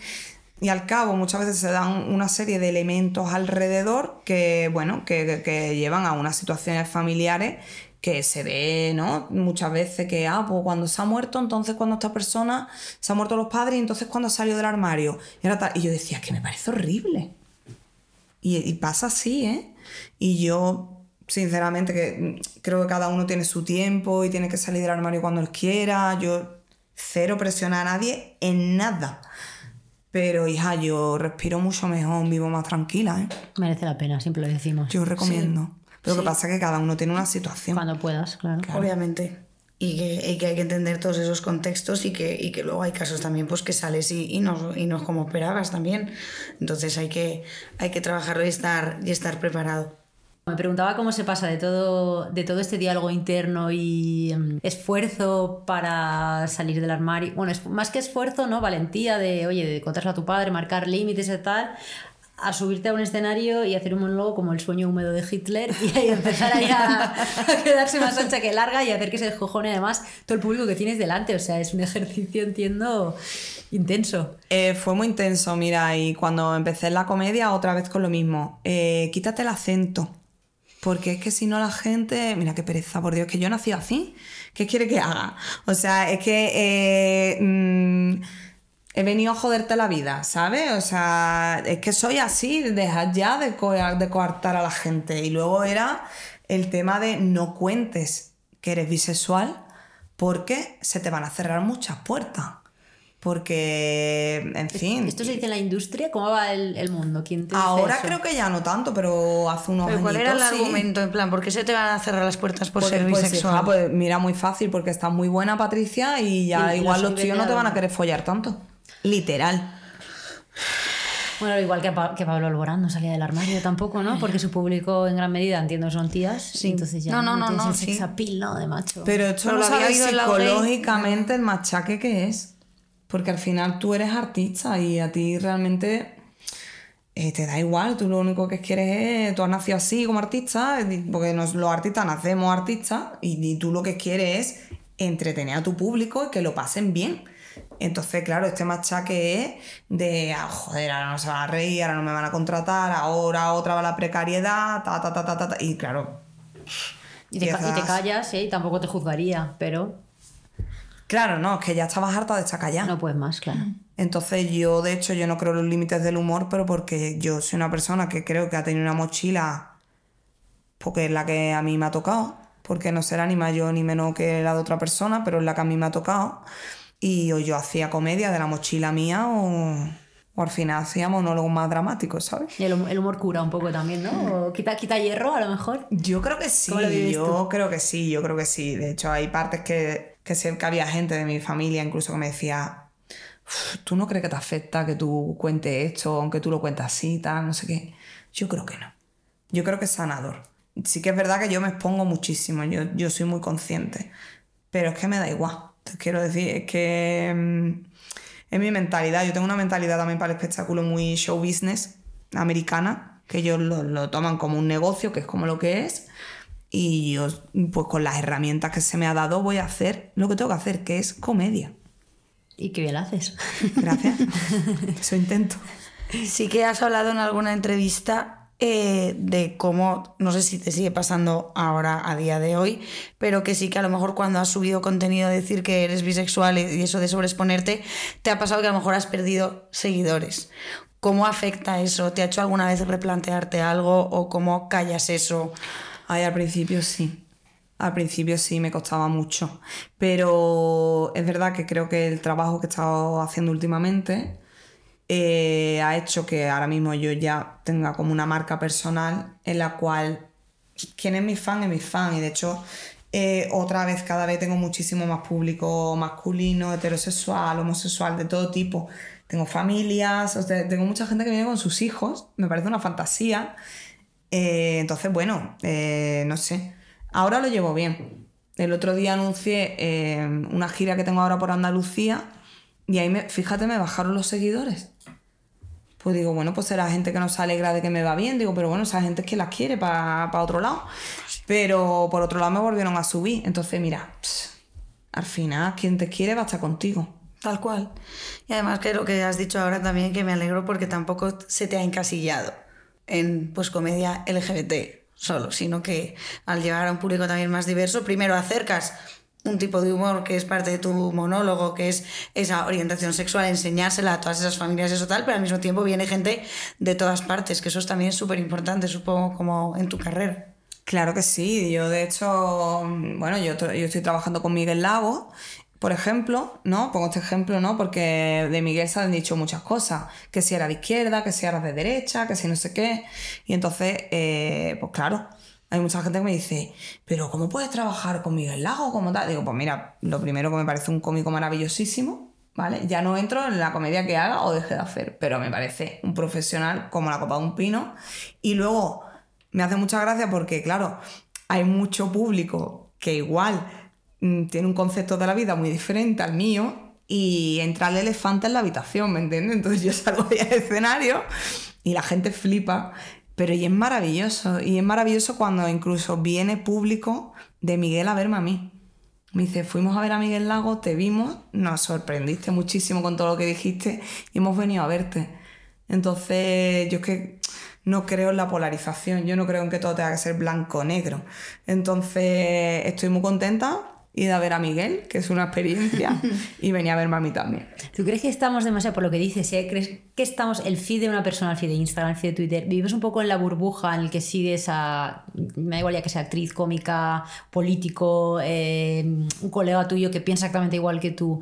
y al cabo muchas veces se dan una serie de elementos alrededor que, bueno, que, que- que llevan a unas situaciones familiares que se ve, ¿no? Muchas veces que, ah, pues cuando se ha muerto, entonces cuando esta persona se han muerto los padres y entonces cuando salió del armario. Y, yo decía, es que me parece horrible. Y, y pasa así, ¿eh? Y yo, sinceramente, que mm, creo que cada uno tiene su tiempo y tiene que salir del armario cuando él quiera. Yo cero presiona a nadie en nada. Pero, hija, yo respiro mucho mejor, vivo más tranquila, ¿eh? Merece la pena, siempre lo decimos. Yo recomiendo. Pero lo que pasa es que cada uno tiene una situación. Cuando puedas, claro. Obviamente. Y que, y que hay que entender todos esos contextos y que, y que luego hay casos también pues que sales y, y, no, y no es como esperabas también. Entonces hay que, hay que trabajarlo y estar, y estar preparado. Me preguntaba cómo se pasa de todo, de todo este diálogo interno y mm, esfuerzo para salir del armario. Bueno, es, más que esfuerzo, ¿no? Valentía de, oye, de contárselo a tu padre, marcar límites y tal, a subirte a un escenario y hacer un monólogo como el sueño húmedo de Hitler y ahí empezar ahí a, quedarse más ancha que larga y hacer que se descojone además todo el público que tienes delante. O sea, es un ejercicio, entiendo, intenso. Eh, fue muy intenso, mira, y cuando empecé la comedia, otra vez con lo mismo. Eh, quítate el acento. Porque es que si no la gente, mira qué pereza, por Dios, que yo nací así. ¿Qué quiere que haga? O sea, es que eh, mm, he venido a joderte la vida, ¿sabes? O sea, es que soy así, dejad ya de, co- de coartar a la gente. Y luego era el tema de no cuentes que eres bisexual porque se te van a cerrar muchas puertas. Porque, en fin. ¿Esto se dice en la industria? ¿Cómo va el, el mundo? ¿Quién te dice Ahora eso? creo que ya no tanto, pero hace unos Pero ¿cuál era el sí. argumento? En plan, ¿por qué se te van a cerrar las puertas por Porque, ser pues, bisexual? hija, pues, mira, muy fácil, porque estás muy buena, Patricia, y ya Y igual los los tíos no te van a querer follar tanto. Literal. Bueno, igual que, Pa- que Pablo Alborán no salía del armario tampoco, ¿no? Porque su público en gran medida, entiendo, son tías. Sí. Entonces ya No, no, no, no, sex sí. appeal, ¿no? De macho. Pero esto no lo gay. psicológicamente el machaque que es. Porque al final tú eres artista y a ti realmente eh, te da igual. Tú lo único que quieres es. Tú has nacido así como artista, porque nos- los artistas nacemos artistas y, y tú lo que quieres es entretener a tu público y que lo pasen bien. Entonces, claro, este machaque es de, ah, joder, ahora no se van a reír, ahora no me van a contratar, ahora otra va la precariedad, ta, ta, ta, ta, ta, ta. Y claro, Y te, y te callas, ¿eh? Y tampoco te juzgaría, pero Claro, no, es que ya estabas harta de estar callada. no puedes más, claro. Entonces yo, de hecho, yo no creo en los límites del humor, pero porque yo soy una persona que creo que ha tenido una mochila, porque es la que a mí me ha tocado, porque no será ni mayor ni menos que la de otra persona, pero es la que a mí me ha tocado. Y o yo hacía comedia de la mochila mía o, o al final hacía monólogos más dramáticos, ¿sabes? Y el, el humor cura un poco también, ¿no? O quita, quita hierro, a lo mejor. Yo creo que sí, ¿Cómo lo vives yo creo que sí, yo creo que sí. De hecho, hay partes que, que sé que había gente de mi familia incluso que me decía, "Uf, ¿tú no crees que te afecta que tú cuentes esto, aunque tú lo cuentas así, tal, no sé qué? Yo creo que no. Yo creo que es sanador. Sí que es verdad que yo me expongo muchísimo, yo, yo soy muy consciente, pero es que me da igual. Te quiero decir, es que mm, es mi mentalidad. Yo tengo una mentalidad también para el espectáculo muy show business americana, que ellos lo, lo toman como un negocio, que es como lo que es. Y yo, pues con las herramientas que se me ha dado, voy a hacer lo que tengo que hacer, que es comedia. Y qué bien lo haces. Gracias. Eso intento. Sí que has hablado en alguna entrevista eh, de cómo, no sé si te sigue pasando ahora a día de hoy, pero que sí que a lo mejor cuando has subido contenido decir que eres bisexual y eso de sobreexponerte, te ha pasado que a lo mejor has perdido seguidores. ¿Cómo afecta eso? ¿Te ha hecho alguna vez replantearte algo o cómo callas eso? Ay, al principio sí. Al principio sí me costaba mucho. Pero es verdad que creo que el trabajo que he estado haciendo últimamente eh, ha hecho que ahora mismo yo ya tenga como una marca personal en la cual quien es mi fan es mi fan. Y de hecho, eh, otra vez, cada vez tengo muchísimo más público masculino, heterosexual, homosexual, de todo tipo. Tengo familias, tengo mucha gente que viene con sus hijos. Me parece una fantasía. Eh, entonces, bueno, no sé. Ahora lo llevo bien. El otro día anuncié una gira que tengo ahora por Andalucía y ahí, fíjate, me bajaron los seguidores. Pues digo, bueno, pues será gente que no se alegra de que me va bien. Digo, pero bueno, esa gente es que las quiere para otro lado. Pero por otro lado me volvieron a subir. Entonces, mira, ps, al final, quien te quiere va a estar contigo. Tal cual. Y además que lo que has dicho ahora también, que me alegro porque tampoco se te ha encasillado en pues comedia LGBT solo, sino que al llegar a un público también más diverso, primero acercas un tipo de humor que es parte de tu monólogo, que es esa orientación sexual, enseñársela a todas esas familias, eso tal, pero al mismo tiempo viene gente de todas partes, que eso es también súper importante, supongo, como en tu carrera. Claro que sí. Yo, de hecho, bueno, yo, yo estoy trabajando con Miguel Lago, por ejemplo, ¿no? Pongo este ejemplo, ¿no? Porque de Miguel se han dicho muchas cosas. Que si era de izquierda, que si era de derecha, que si no sé qué. Y entonces, eh, pues claro, hay mucha gente que me dice, pero ¿cómo puedes trabajar con Miguel Lago? ¿Cómo tal? Digo, pues mira, lo primero que me parece un cómico maravillosísimo. ¿Vale? Ya no entro en la comedia que haga o deje de hacer, pero me parece un profesional como la copa de un pino. Y luego me hace mucha gracia porque, claro, hay mucho público que igual mm, tiene un concepto de la vida muy diferente al mío y entra el elefante en la habitación, ¿me entiendes? Entonces yo salgo ahí al escenario y la gente flipa, pero y es maravilloso, y es maravilloso cuando incluso viene público de Miguel a verme a mí. Me dice, fuimos a ver a Miguel Lago, te vimos, nos sorprendiste muchísimo con todo lo que dijiste y hemos venido a verte. Entonces, yo es que no creo en la polarización, yo no creo en que todo tenga que ser blanco o negro. Entonces, estoy muy contenta y de a ver a Miguel, que es una experiencia, y venía a verme a mí también. ¿Tú crees que estamos demasiado, por lo que dices, ¿eh? crees que estamos, el feed de una persona, el feed de Instagram, el feed de Twitter, vivimos un poco en la burbuja en el que sigues a, me da igual ya que sea actriz, cómica, político, eh, un colega tuyo que piensa exactamente igual que tú?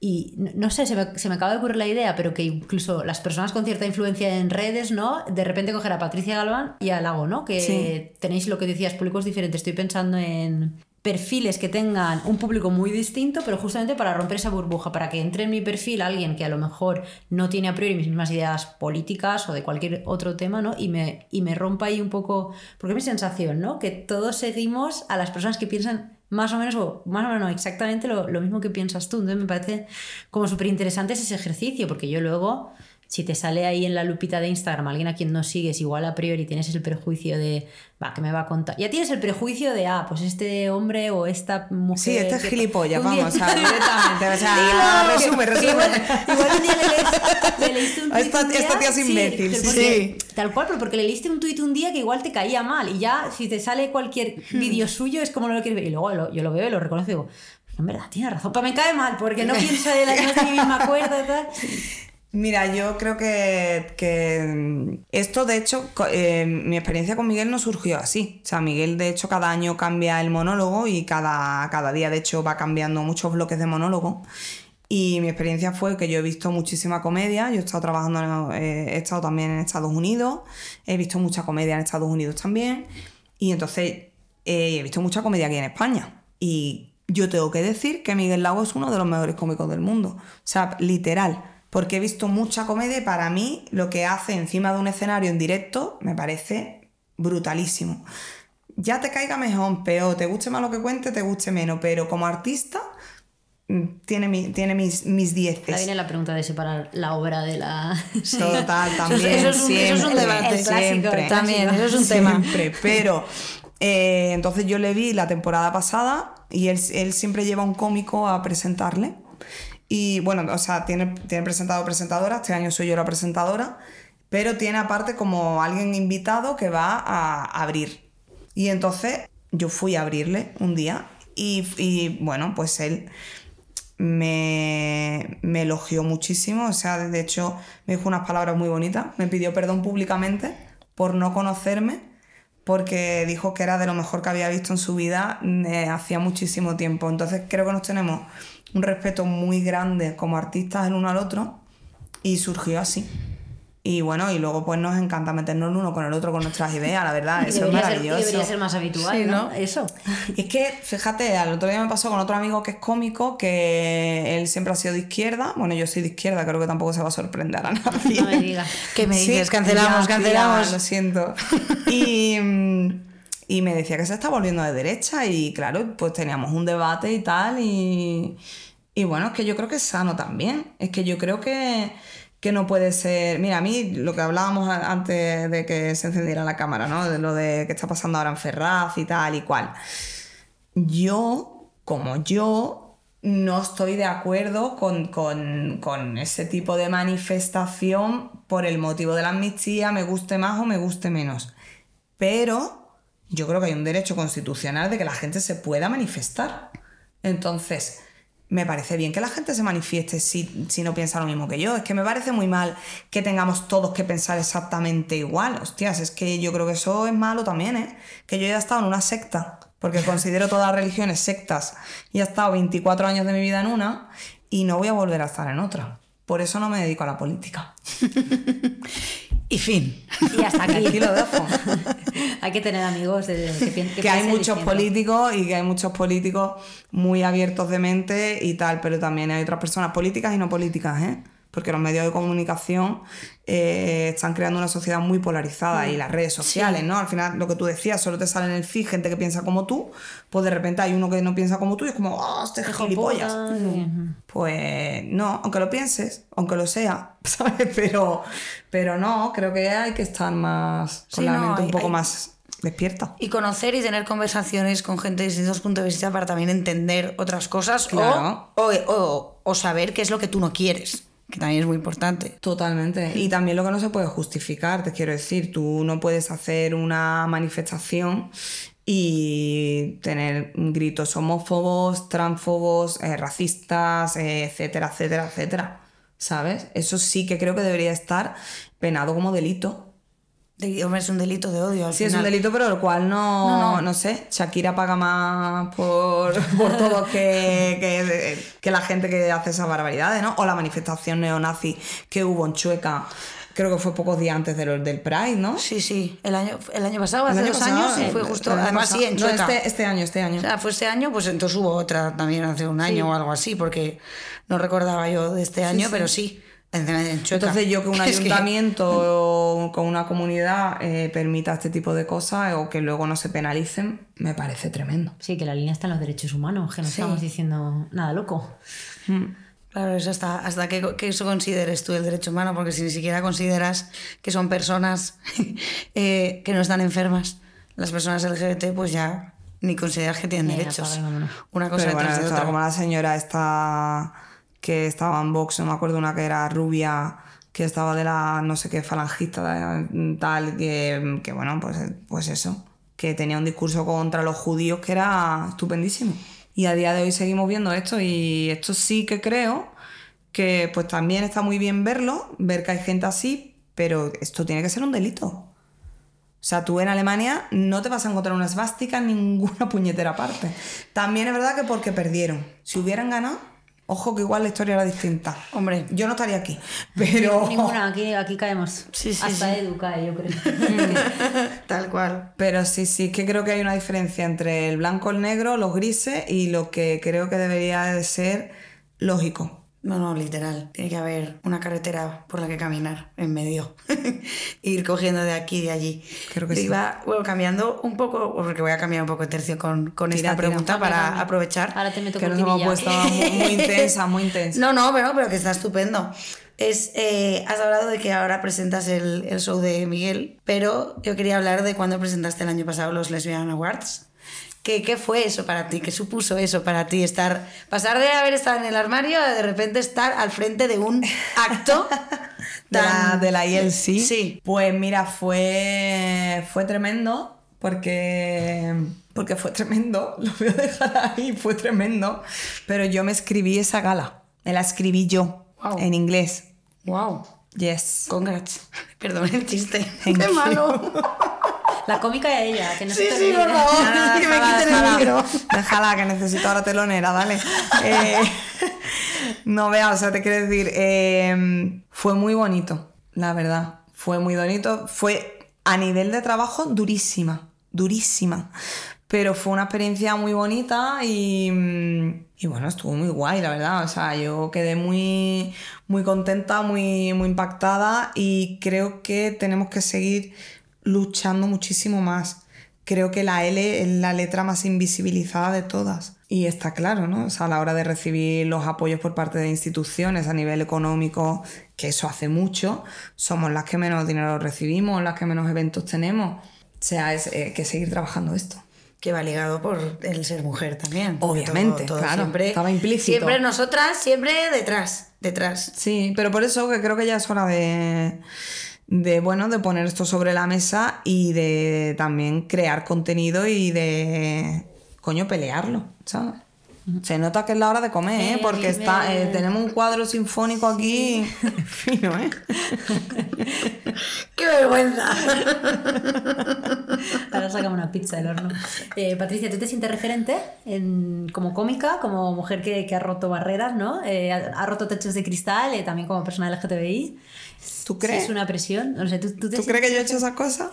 Y no, no sé, se me, se me acaba de ocurrir la idea, pero que incluso las personas con cierta influencia en redes, ¿no? De repente coger a Patricia Galván y a Lago, ¿no? Que Sí. tenéis lo que decías, públicos diferentes. Estoy pensando en perfiles que tengan un público muy distinto, pero justamente para romper esa burbuja, para que entre en mi perfil alguien que a lo mejor no tiene a priori mis mismas ideas políticas o de cualquier otro tema, ¿no? Y me, y me rompa ahí un poco, porque mi sensación, ¿no? Que todos seguimos a las personas que piensan más o menos, o más o menos no, exactamente lo, lo mismo que piensas tú. Entonces me parece como súper interesante ese ejercicio, porque yo luego si te sale ahí en la lupita de Instagram alguien a quien no sigues, igual a priori tienes el prejuicio de, va, que me va a contar. Ya tienes el prejuicio de, ah, pues este hombre o esta mujer. Sí, este es que- gilipollas, día- vamos, o sea, directamente. O sea, Dilo, resume, resume. Igual, igual un día le lees- le leíste un tuit Esta- un día, esta tía es imbécil, sí, porque- Tal cual, pero porque le leíste un tuit un día que igual te caía mal y ya si te sale cualquier Hmm. vídeo suyo es como no lo quieres ver. Y luego lo- yo lo veo y lo reconozco y digo, "Pues en verdad, tiene razón. Pero me cae mal porque no pienso de la no misma cuerda y tal. Mira, yo creo que, esto, de hecho, eh, mi experiencia con Miguel no surgió así. O sea, Miguel, de hecho, cada año cambia el monólogo y cada, cada día, de hecho, va cambiando muchos bloques de monólogo. Y mi experiencia fue que yo he visto muchísima comedia. Yo he estado trabajando, eh, he estado también en Estados Unidos. He visto mucha comedia en Estados Unidos también. Y entonces eh, he visto mucha comedia aquí en España. Y yo tengo que decir que Miguel Lago es uno de los mejores cómicos del mundo. O sea, literal. Porque he visto mucha comedia y para mí lo que hace encima de un escenario en directo me parece brutalísimo. Ya te caiga mejor, peor, te guste más lo que cuente, te guste menos, pero como artista mm, tiene, mi- tiene mis, mis dieces. viene la pregunta de separar la obra de la. Total, también. eso es un- eso es un siempre, debate. El clásico, siempre. También, eso es un tema. Siempre, pero eh, entonces yo le vi la temporada pasada y él, él siempre lleva un cómico a presentarle. Y bueno, o sea, tiene, tiene presentado presentadora, este año soy yo la presentadora, pero tiene aparte como alguien invitado que va a abrir. Y entonces yo fui a abrirle un día y, y, bueno, pues él me, me elogió muchísimo, o sea, de hecho me dijo unas palabras muy bonitas, me pidió perdón públicamente por no conocerme, porque dijo que era de lo mejor que había visto en su vida eh, hacía muchísimo tiempo. Entonces creo que nos tenemos un respeto muy grande como artistas el uno al otro y surgió así. Y bueno, y luego pues nos encanta meternos el uno con el otro con nuestras ideas, la verdad, eso es ser, maravilloso. debería ser más habitual, Sí, ¿no? ¿no? Eso. Y es que, fíjate, al otro día me pasó con otro amigo que es cómico, que él siempre ha sido de izquierda. Bueno, yo soy de izquierda, creo que tampoco se va a sorprender a nadie. No me digas. ¿Qué me Sí, dices? cancelamos, ya, cancelamos. lo siento. Y, mm, y me decía que se está volviendo de derecha y claro, pues teníamos un debate y tal y, y bueno, es que yo creo que es sano también. Es que yo creo que, que no puede ser... Mira, a mí lo que hablábamos antes de que se encendiera la cámara, ¿no? De lo de que está pasando ahora en Ferraz y tal y cual. Yo, como yo, no estoy de acuerdo con, con- con ese tipo de manifestación por el motivo de la amnistía, me guste más o me guste menos. Pero yo creo que hay un derecho constitucional de que la gente se pueda manifestar. Entonces, me parece bien que la gente se manifieste si, si no piensa lo mismo que yo. Es que me parece muy mal que tengamos todos que pensar exactamente igual. Hostias, es que yo creo que eso es malo también, ¿eh? Que yo ya he estado en una secta, porque considero todas las religiones sectas, y he estado 24 años de mi vida en una, y no voy a volver a estar en otra. Por eso no me dedico a la política. Y fin. Y hasta aquí. Aquí lo dejo. hay que tener amigos de, que, que que hay muchos distinto. políticos y que hay muchos políticos muy abiertos de mente y tal, pero también hay otras personas políticas y no políticas, ¿eh? Porque los medios de comunicación eh, están creando una sociedad muy polarizada y las redes sociales, ¿no? Al final, lo que tú decías, solo te sale en el feed gente que piensa como tú, pues de repente hay uno que no piensa como tú y es como, ¡oh, este gilipollas! sí. Pues no, aunque lo pienses, aunque lo sea, ¿sabes? Pero, pero no, creo que hay que estar más, con Sí, la no, mente un hay- poco hay- más despierta. Y conocer y tener conversaciones con gente de distintos puntos de vista para también entender otras cosas o- Claro. o, o- o saber qué es lo que tú no quieres, que también es muy importante. Totalmente. Y también lo que no se puede justificar, te quiero decir, tú no puedes hacer una manifestación y tener gritos homófobos, transfobos, eh, racistas, eh, etcétera, etcétera, etcétera. ¿Sabes? Eso sí que creo que debería estar penado como delito. De- hombre, es un delito de odio. Al Sí, es un delito, pero el cual no, No, no, no. sé, Shakira paga más por, por todo que, que, que la gente que hace esas barbaridades, ¿no? O la manifestación neonazi que hubo en Chueca, creo que fue pocos días antes del, del Pride, ¿no? Sí, sí. El año, el año pasado, hace año dos pasado, años, sí, el- fue justo. Además, pasado. sí, en Chueca. este, este año, este año. O sea, fue este año, pues entonces hubo otra también hace un año o algo así, porque no recordaba yo de este año, pero sí. Entonces yo que un ayuntamiento con una comunidad eh, permita este tipo de cosas o que luego no se penalicen, me parece tremendo. Sí, que la línea está en los derechos humanos, que no estamos diciendo nada loco. Claro, es hasta, hasta que, que eso consideres tú el derecho humano, porque si ni siquiera consideras que son personas eh, que no están enfermas, las personas LGBT, pues ya ni consideras que tienen derechos. Una cosa Pero bueno, detrás de está otra. como la señora esta que estaba en Vox, no me acuerdo una que era rubia, que estaba de la no sé qué falangista tal, que, que bueno, pues, pues eso, que tenía un discurso contra los judíos que era estupendísimo. Y a día de hoy seguimos viendo esto y esto sí que creo que pues también está muy bien verlo, ver que hay gente así, pero esto tiene que ser un delito. O sea, tú en Alemania no te vas a encontrar una esvástica en ninguna puñetera parte. También es verdad que porque perdieron. Si hubieran ganado, ojo que igual la historia era distinta. Hombre, Yo no estaría aquí, pero... Ninguna, aquí, aquí caemos. Sí, sí, Hasta sí. Edu cae, yo creo. tal cual. Pero sí, sí, que creo que hay una diferencia entre el blanco, el negro, los grises y lo que creo que debería de ser lógico. No, no, literal. Tiene que haber una carretera por la que caminar en medio. Ir cogiendo de aquí y de allí. Creo que Yo sí. Iba, bueno, cambiando un poco, porque voy a cambiar un poco de tercio con, con Tira, esta tira. pregunta Dame, para dame. aprovechar. Ahora te meto Que nos hemos puesto muy, muy intensa, muy intensa. No, no, pero, pero que está estupendo. Es, eh, has hablado de que ahora presentas el, el show de Miguel, pero yo quería hablar de cuando presentaste el año pasado los Lesbian Awards. ¿Qué, ¿Qué fue eso para ti? ¿Qué supuso eso para ti? Estar, pasar de haber estado en el armario a de repente estar al frente de un acto de la, tan- de la ILC. Sí. Pues mira, fue, fue tremendo porque, porque fue tremendo. Lo voy a dejar ahí, fue tremendo. Pero yo me escribí esa gala. Me la escribí yo Wow. en inglés. ¡Wow! Yes. Congrats. Perdón el chiste. Thank ¡Qué you. malo! La cómica y ella, que no Sí, se sí, por favor. Nada, que me déjala, quiten el micro. Déjala, que necesito ahora telonera, dale. Eh, no vea, o sea, te quiero decir, eh, fue muy bonito, la verdad. Fue muy bonito. Fue a nivel de trabajo durísima, durísima. Pero fue una experiencia muy bonita y, mm, y bueno, estuvo muy guay, la verdad. O sea, yo quedé muy, muy contenta, muy, muy impactada y creo que tenemos que seguir luchando muchísimo más. Creo que la L es la letra más invisibilizada de todas. Y está claro, ¿no? O sea, a la hora de recibir los apoyos por parte de instituciones a nivel económico, que eso hace mucho, somos las que menos dinero recibimos, las que menos eventos tenemos. O sea, es eh, que seguir trabajando esto. Que va ligado por el ser mujer también. Obviamente, claro, siempre, estaba implícito. Siempre nosotras, siempre detrás, detrás. Sí, pero por eso que creo que ya es hora de, de, bueno, de poner esto sobre la mesa y de también crear contenido y de, coño, pelearlo, ¿sabes? Se nota que es la hora de comer, ¿eh? Porque está, eh, tenemos un cuadro sinfónico aquí fino, ¿eh? ¡Qué vergüenza! Ahora sacamos una pizza del horno. Eh, Patricia, ¿tú te sientes referente en- como cómica, como mujer que, que ha roto barreras, ¿no? Eh, ha, ha roto techos de cristal, eh, también como persona LGTBI. ¿Tú crees? Es una presión. O sea, ¿tú, tú te ¿Tú crees que yo he hecho esas cosas?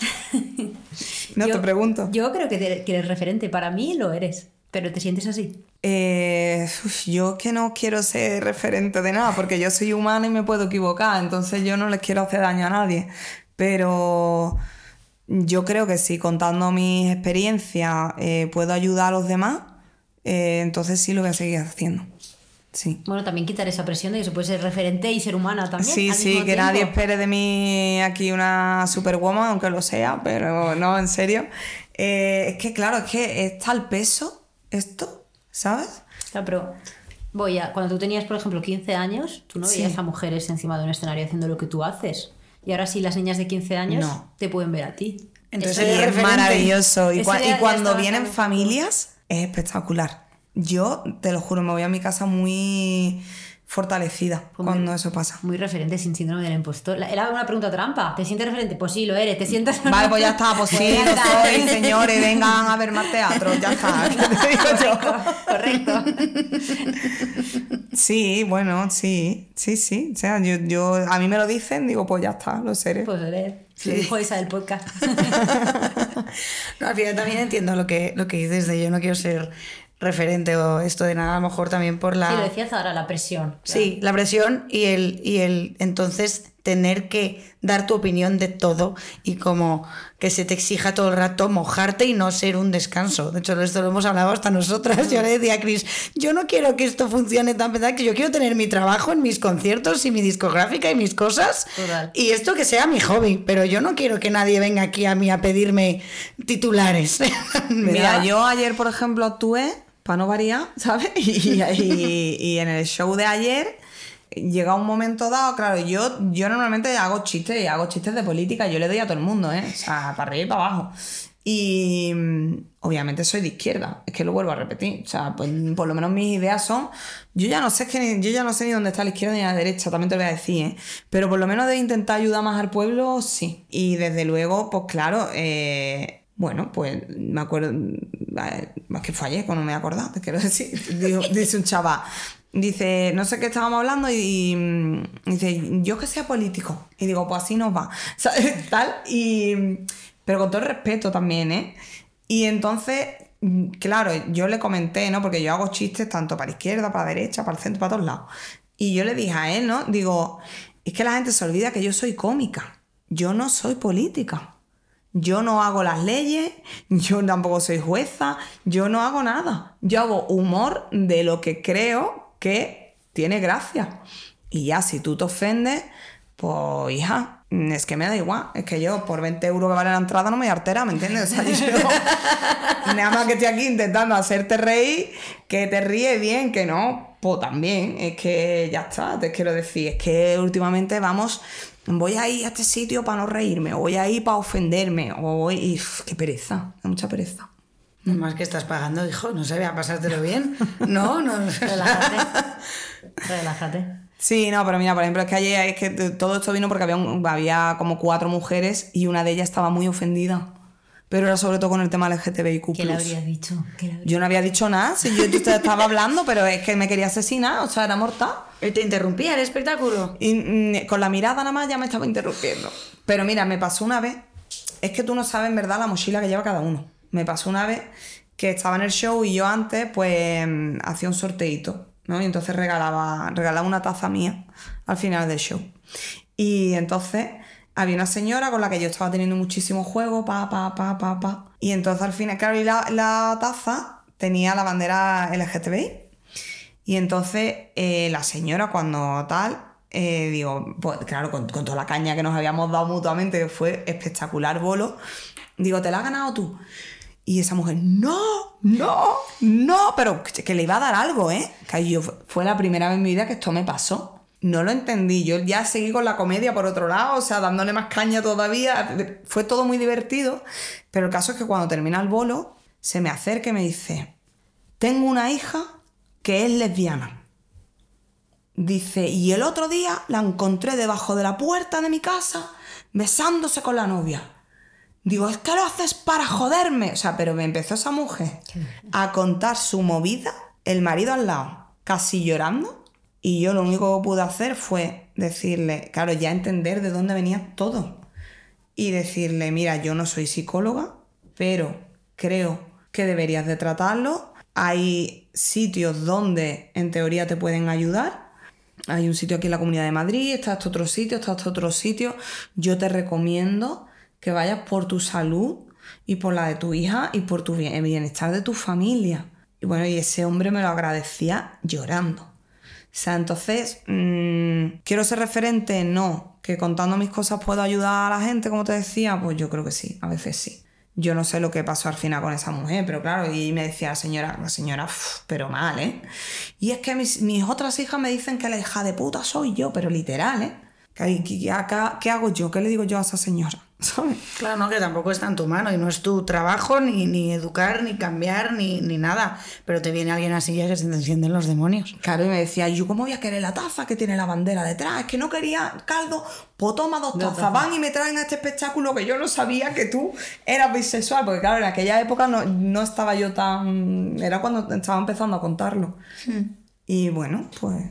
No Yo- te pregunto. Yo creo que, te- que eres referente. Para mí lo eres. Pero te sientes así. Eh, yo que no quiero ser referente de nada, porque yo soy humana y me puedo equivocar, entonces yo no les quiero hacer daño a nadie. Pero yo creo que si contando mis experiencias eh, puedo ayudar a los demás, eh, entonces sí lo voy a seguir haciendo. Sí. Bueno, también quitar esa presión de que se puede ser referente y ser humana también. Sí, sí, que nadie espere de mí aquí una superwoman, aunque lo sea, pero no, en serio. Eh, es que claro, es que está el peso, esto, ¿sabes? Claro, pero voy a. Cuando tú tenías, por ejemplo, 15 años, tú no Sí. veías a mujeres encima de un escenario haciendo lo que tú haces. Y ahora sí, las niñas de 15 años No. te pueden ver a ti. Entonces es maravilloso. Y, cua- y cuando vienen familias, es espectacular. Yo, te lo juro, me voy a mi casa muy fortalecida Pues cuando muy- eso pasa. Muy referente sin síndrome del impostor. Era una pregunta trampa. ¿Te sientes referente? Pues sí, lo eres. ¿Te no? Vale, pues ya está, pues sí, ya lo soy, señores, vengan a ver más teatro, ya está. ¿qué te digo yo? Correcto. Sí, bueno, sí, sí, sí. O sea, yo, yo, a mí me lo dicen, digo, pues ya está, lo seré. Pues eres. Lo dijo esa del podcast. No, al final también entiendo lo que, lo que dices de yo no quiero ser referente o esto de nada, a lo mejor también por la... Sí, lo decías ahora, la presión. Sí, la presión y el, y el entonces tener que dar tu opinión de todo y como que se te exija todo el rato mojarte y no ser un descanso. De hecho, esto lo hemos hablado hasta nosotras. Yo le decía a Chris, yo no quiero que esto funcione tan verdad que yo quiero tener mi trabajo en mis conciertos y mi discográfica y mis cosas. Total. Y esto que sea mi hobby, pero yo no quiero que nadie venga aquí a mí a pedirme titulares. Mira, yo ayer, por ejemplo, actué, para no variar, ¿sabes? Y, en el show de ayer llega un momento dado, claro, yo, yo normalmente hago chistes y hago chistes de política, yo le doy a todo el mundo, ¿eh? O sea, para arriba y para abajo. Y mm, obviamente soy de izquierda, es que lo vuelvo a repetir. O sea, pues, por lo menos mis ideas son. Yo ya no sé es que ni- yo ya no sé ni dónde está la izquierda ni la derecha, también te lo voy a decir, ¿eh? Pero por lo menos de intentar ayudar más al pueblo, sí. Y desde luego, pues claro, eh, bueno, pues me acuerdo. eh, Es que fue ayer cuando me he acordado, te quiero decir. Dice un chaval. Dice, no sé qué estábamos hablando y, mm, dice, yo que sea político. Y digo, pues así nos va. Tal. Y, pero con todo el respeto también, ¿eh? Y entonces, mm, claro, yo le comenté, ¿no? Porque yo hago chistes tanto para izquierda, para derecha, para el centro, para todos lados. Y yo le dije a él, ¿no? Digo, es que la gente se olvida que yo soy cómica. Yo no soy política. Yo no hago las leyes, yo tampoco soy jueza, yo no hago nada. Yo hago humor de lo que creo que tiene gracia. Y ya, si tú te ofendes, pues hija, es que me da igual. Es que yo por 20 euros que vale la entrada no me voy a alterar, ¿me entiendes? O sea, yo nada más que estoy aquí intentando hacerte reír, que te ríe bien, que no, pues también. Es que ya está, te quiero decir. Es que últimamente vamos voy a ir a este sitio para no reírme, o voy a ir para ofenderme, o voy... Y, uf, qué pereza, mucha pereza. No más que estás pagando, hijo, no sé, a pasártelo bien. No, no. Relájate. Relájate. Sí, no, pero mira, por ejemplo, es que ayer es que todo esto vino porque había, un- había como cuatro mujeres y una de ellas estaba muy ofendida. Pero era sobre todo con el tema LGTBIQ+. ¿Qué le habrías dicho? ¿Qué le habrías- Yo no había dicho nada, si yo, yo te estaba hablando, pero es que me quería asesinar, o sea, era mortal. Y te interrumpía el espectáculo. Y mm, con la mirada nada más ya me estaba interrumpiendo. Pero mira, me pasó una vez, es que tú no sabes en verdad la mochila que lleva cada uno. Me pasó una vez que estaba en el show y yo antes pues mm, hacía un sorteito, ¿no? Y entonces regalaba, regalaba una taza mía al final del show. Y entonces había una señora con la que yo estaba teniendo muchísimo juego, pa, pa, pa, pa, pa. Y entonces al final, claro, y la, la taza tenía la bandera LGTBI. Y entonces eh, la señora cuando tal, eh, digo, pues claro, con, con toda la caña que nos habíamos dado mutuamente, que fue espectacular bolo, digo, ¿te la has ganado tú? Y esa mujer, no, no, no, pero que, que le iba a dar algo, ¿eh? Que yo, fue la primera vez en mi vida que esto me pasó. No lo entendí, yo ya seguí con la comedia por otro lado, o sea, dándole más caña todavía, fue todo muy divertido, pero el caso es que cuando termina el bolo, se me acerca y me dice, tengo una hija que es lesbiana. Dice, y el otro día la encontré debajo de la puerta de mi casa besándose con la novia. Digo, es que lo haces para joderme. O sea, pero me empezó esa mujer a contar su movida, el marido al lado, casi llorando. Y yo lo único que pude hacer fue decirle, claro, ya entender de dónde venía todo. Y decirle, mira, yo no soy psicóloga, pero creo que deberías de tratarlo. Hay sitios donde en teoría te pueden ayudar. Hay un sitio aquí en la Comunidad de Madrid, está este otro sitio, está este otro sitio. Yo te recomiendo que vayas por tu salud y por la de tu hija y por tu bienestar de tu familia. Y bueno, y ese hombre me lo agradecía llorando. O sea, entonces, mm, ¿quiero ser referente? No. ¿Que contando mis cosas puedo ayudar a la gente, como te decía? Pues yo creo que sí, a veces sí. Yo no sé lo que pasó al final con esa mujer, pero claro, y me decía la señora, la señora, "Uf, pero mal, ¿eh? Y es que mis, mis otras hijas me dicen que la hija de puta soy yo, pero literal, ¿eh? ¿Qué, qué- qué- qué hago yo? ¿Qué le digo yo a esa señora? ¿Sabes? Claro, no, que tampoco está en tu mano y no es tu trabajo ni, ni educar, ni cambiar, ni, ni nada. Pero te viene alguien así y que se te encienden los demonios. Claro, y me decía, ¿y yo cómo voy a querer la taza que tiene la bandera detrás? Es que no quería caldo, pues toma dos tazas, van y me traen a este espectáculo que yo no sabía que tú eras bisexual, porque claro, en aquella época no, no estaba yo tan... Era cuando estaba empezando a contarlo. Y bueno, pues,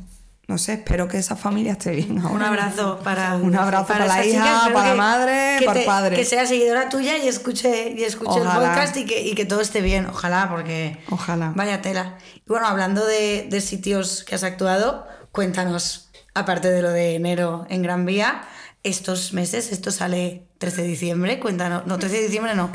no sé, espero que esa familia esté bien ahora. Un abrazo para, Un abrazo para la hija, para la madre, que para el padre. Que sea seguidora tuya y escuche, y escuche el podcast y que, y que todo esté bien. Ojalá, porque. Ojalá. Vaya tela. Y bueno, hablando de, de sitios que has actuado, cuéntanos, aparte de lo de enero en Gran Vía, estos meses, esto sale 13 de diciembre, cuéntanos, no, 13 de diciembre no,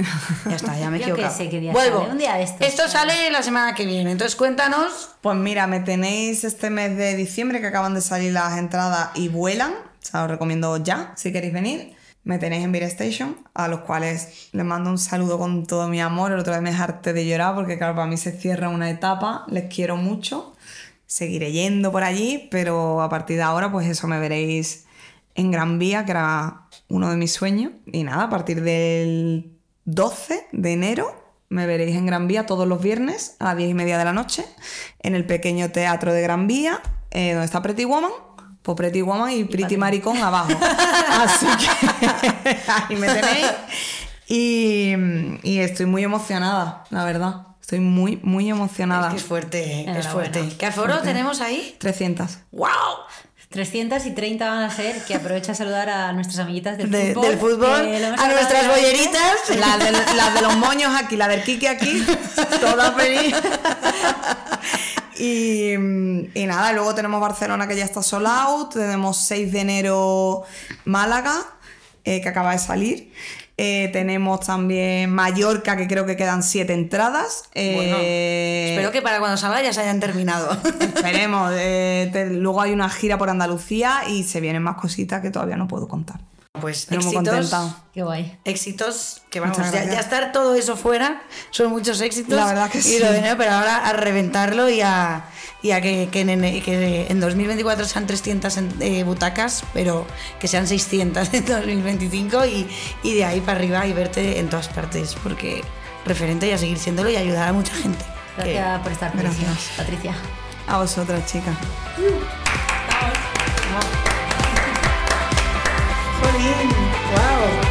ya está, ya me he Yo qué equivocado. sé qué día Vuelvo. sale, un día de estos, Esto sale la semana que viene, entonces cuéntanos Pues mira, me tenéis este mes de diciembre que acaban de salir las entradas y vuelan. O sea, os recomiendo ya, si queréis venir. Me tenéis en Beer Station, a los cuales les mando un saludo con todo mi amor. El otro día me harté de llorar porque, claro, para mí se cierra una etapa. Les quiero mucho. Seguiré yendo por allí, pero a partir de ahora, pues eso me veréis en Gran Vía, que era uno de mis sueños. Y nada, a partir del 12 de enero me veréis en Gran Vía todos los viernes a las 10 y media de la noche en el pequeño teatro de Gran Vía, eh, donde está Pretty Woman. Pues Pretty Woman y Pretty Maricón abajo. Así que ahí me tenéis. Y, y estoy muy emocionada, la verdad. Estoy muy, muy emocionada. Es que es fuerte, eh, es fuerte. ¿Qué aforo tenemos ahí? 300. ¡Wow! 330 van a ser, que aprovecha a saludar a nuestras amiguitas del De- fútbol. del a nuestras bolleritas. Las de, las de los moños aquí, la del Kiki aquí, todas feliz. Y, y nada, luego tenemos Barcelona que ya está sold out, tenemos 6 de enero Málaga, eh, que acaba de salir. Eh, tenemos también Mallorca, que creo que quedan 7 entradas. Bueno, Eh, espero que para cuando salga ya se hayan terminado. Esperemos. eh, te- luego hay una gira por Andalucía y se vienen más cositas que todavía no puedo contar. Pues Pero muy éxitos, contenta. Qué guay. éxitos que vamos, ya, ya estar todo eso fuera, son muchos éxitos. La verdad que y sí. lo de pero ahora a reventarlo y a, y a que, que en, que en 2024 sean 300 en- eh, butacas, pero que sean 600 en 2025 y, y de ahí para arriba y verte en todas partes, porque referente y a seguir siéndolo y ayudar a mucha gente. que- Gracias por estar con nosotros, Patricia. A vosotras, chicas. Jolín.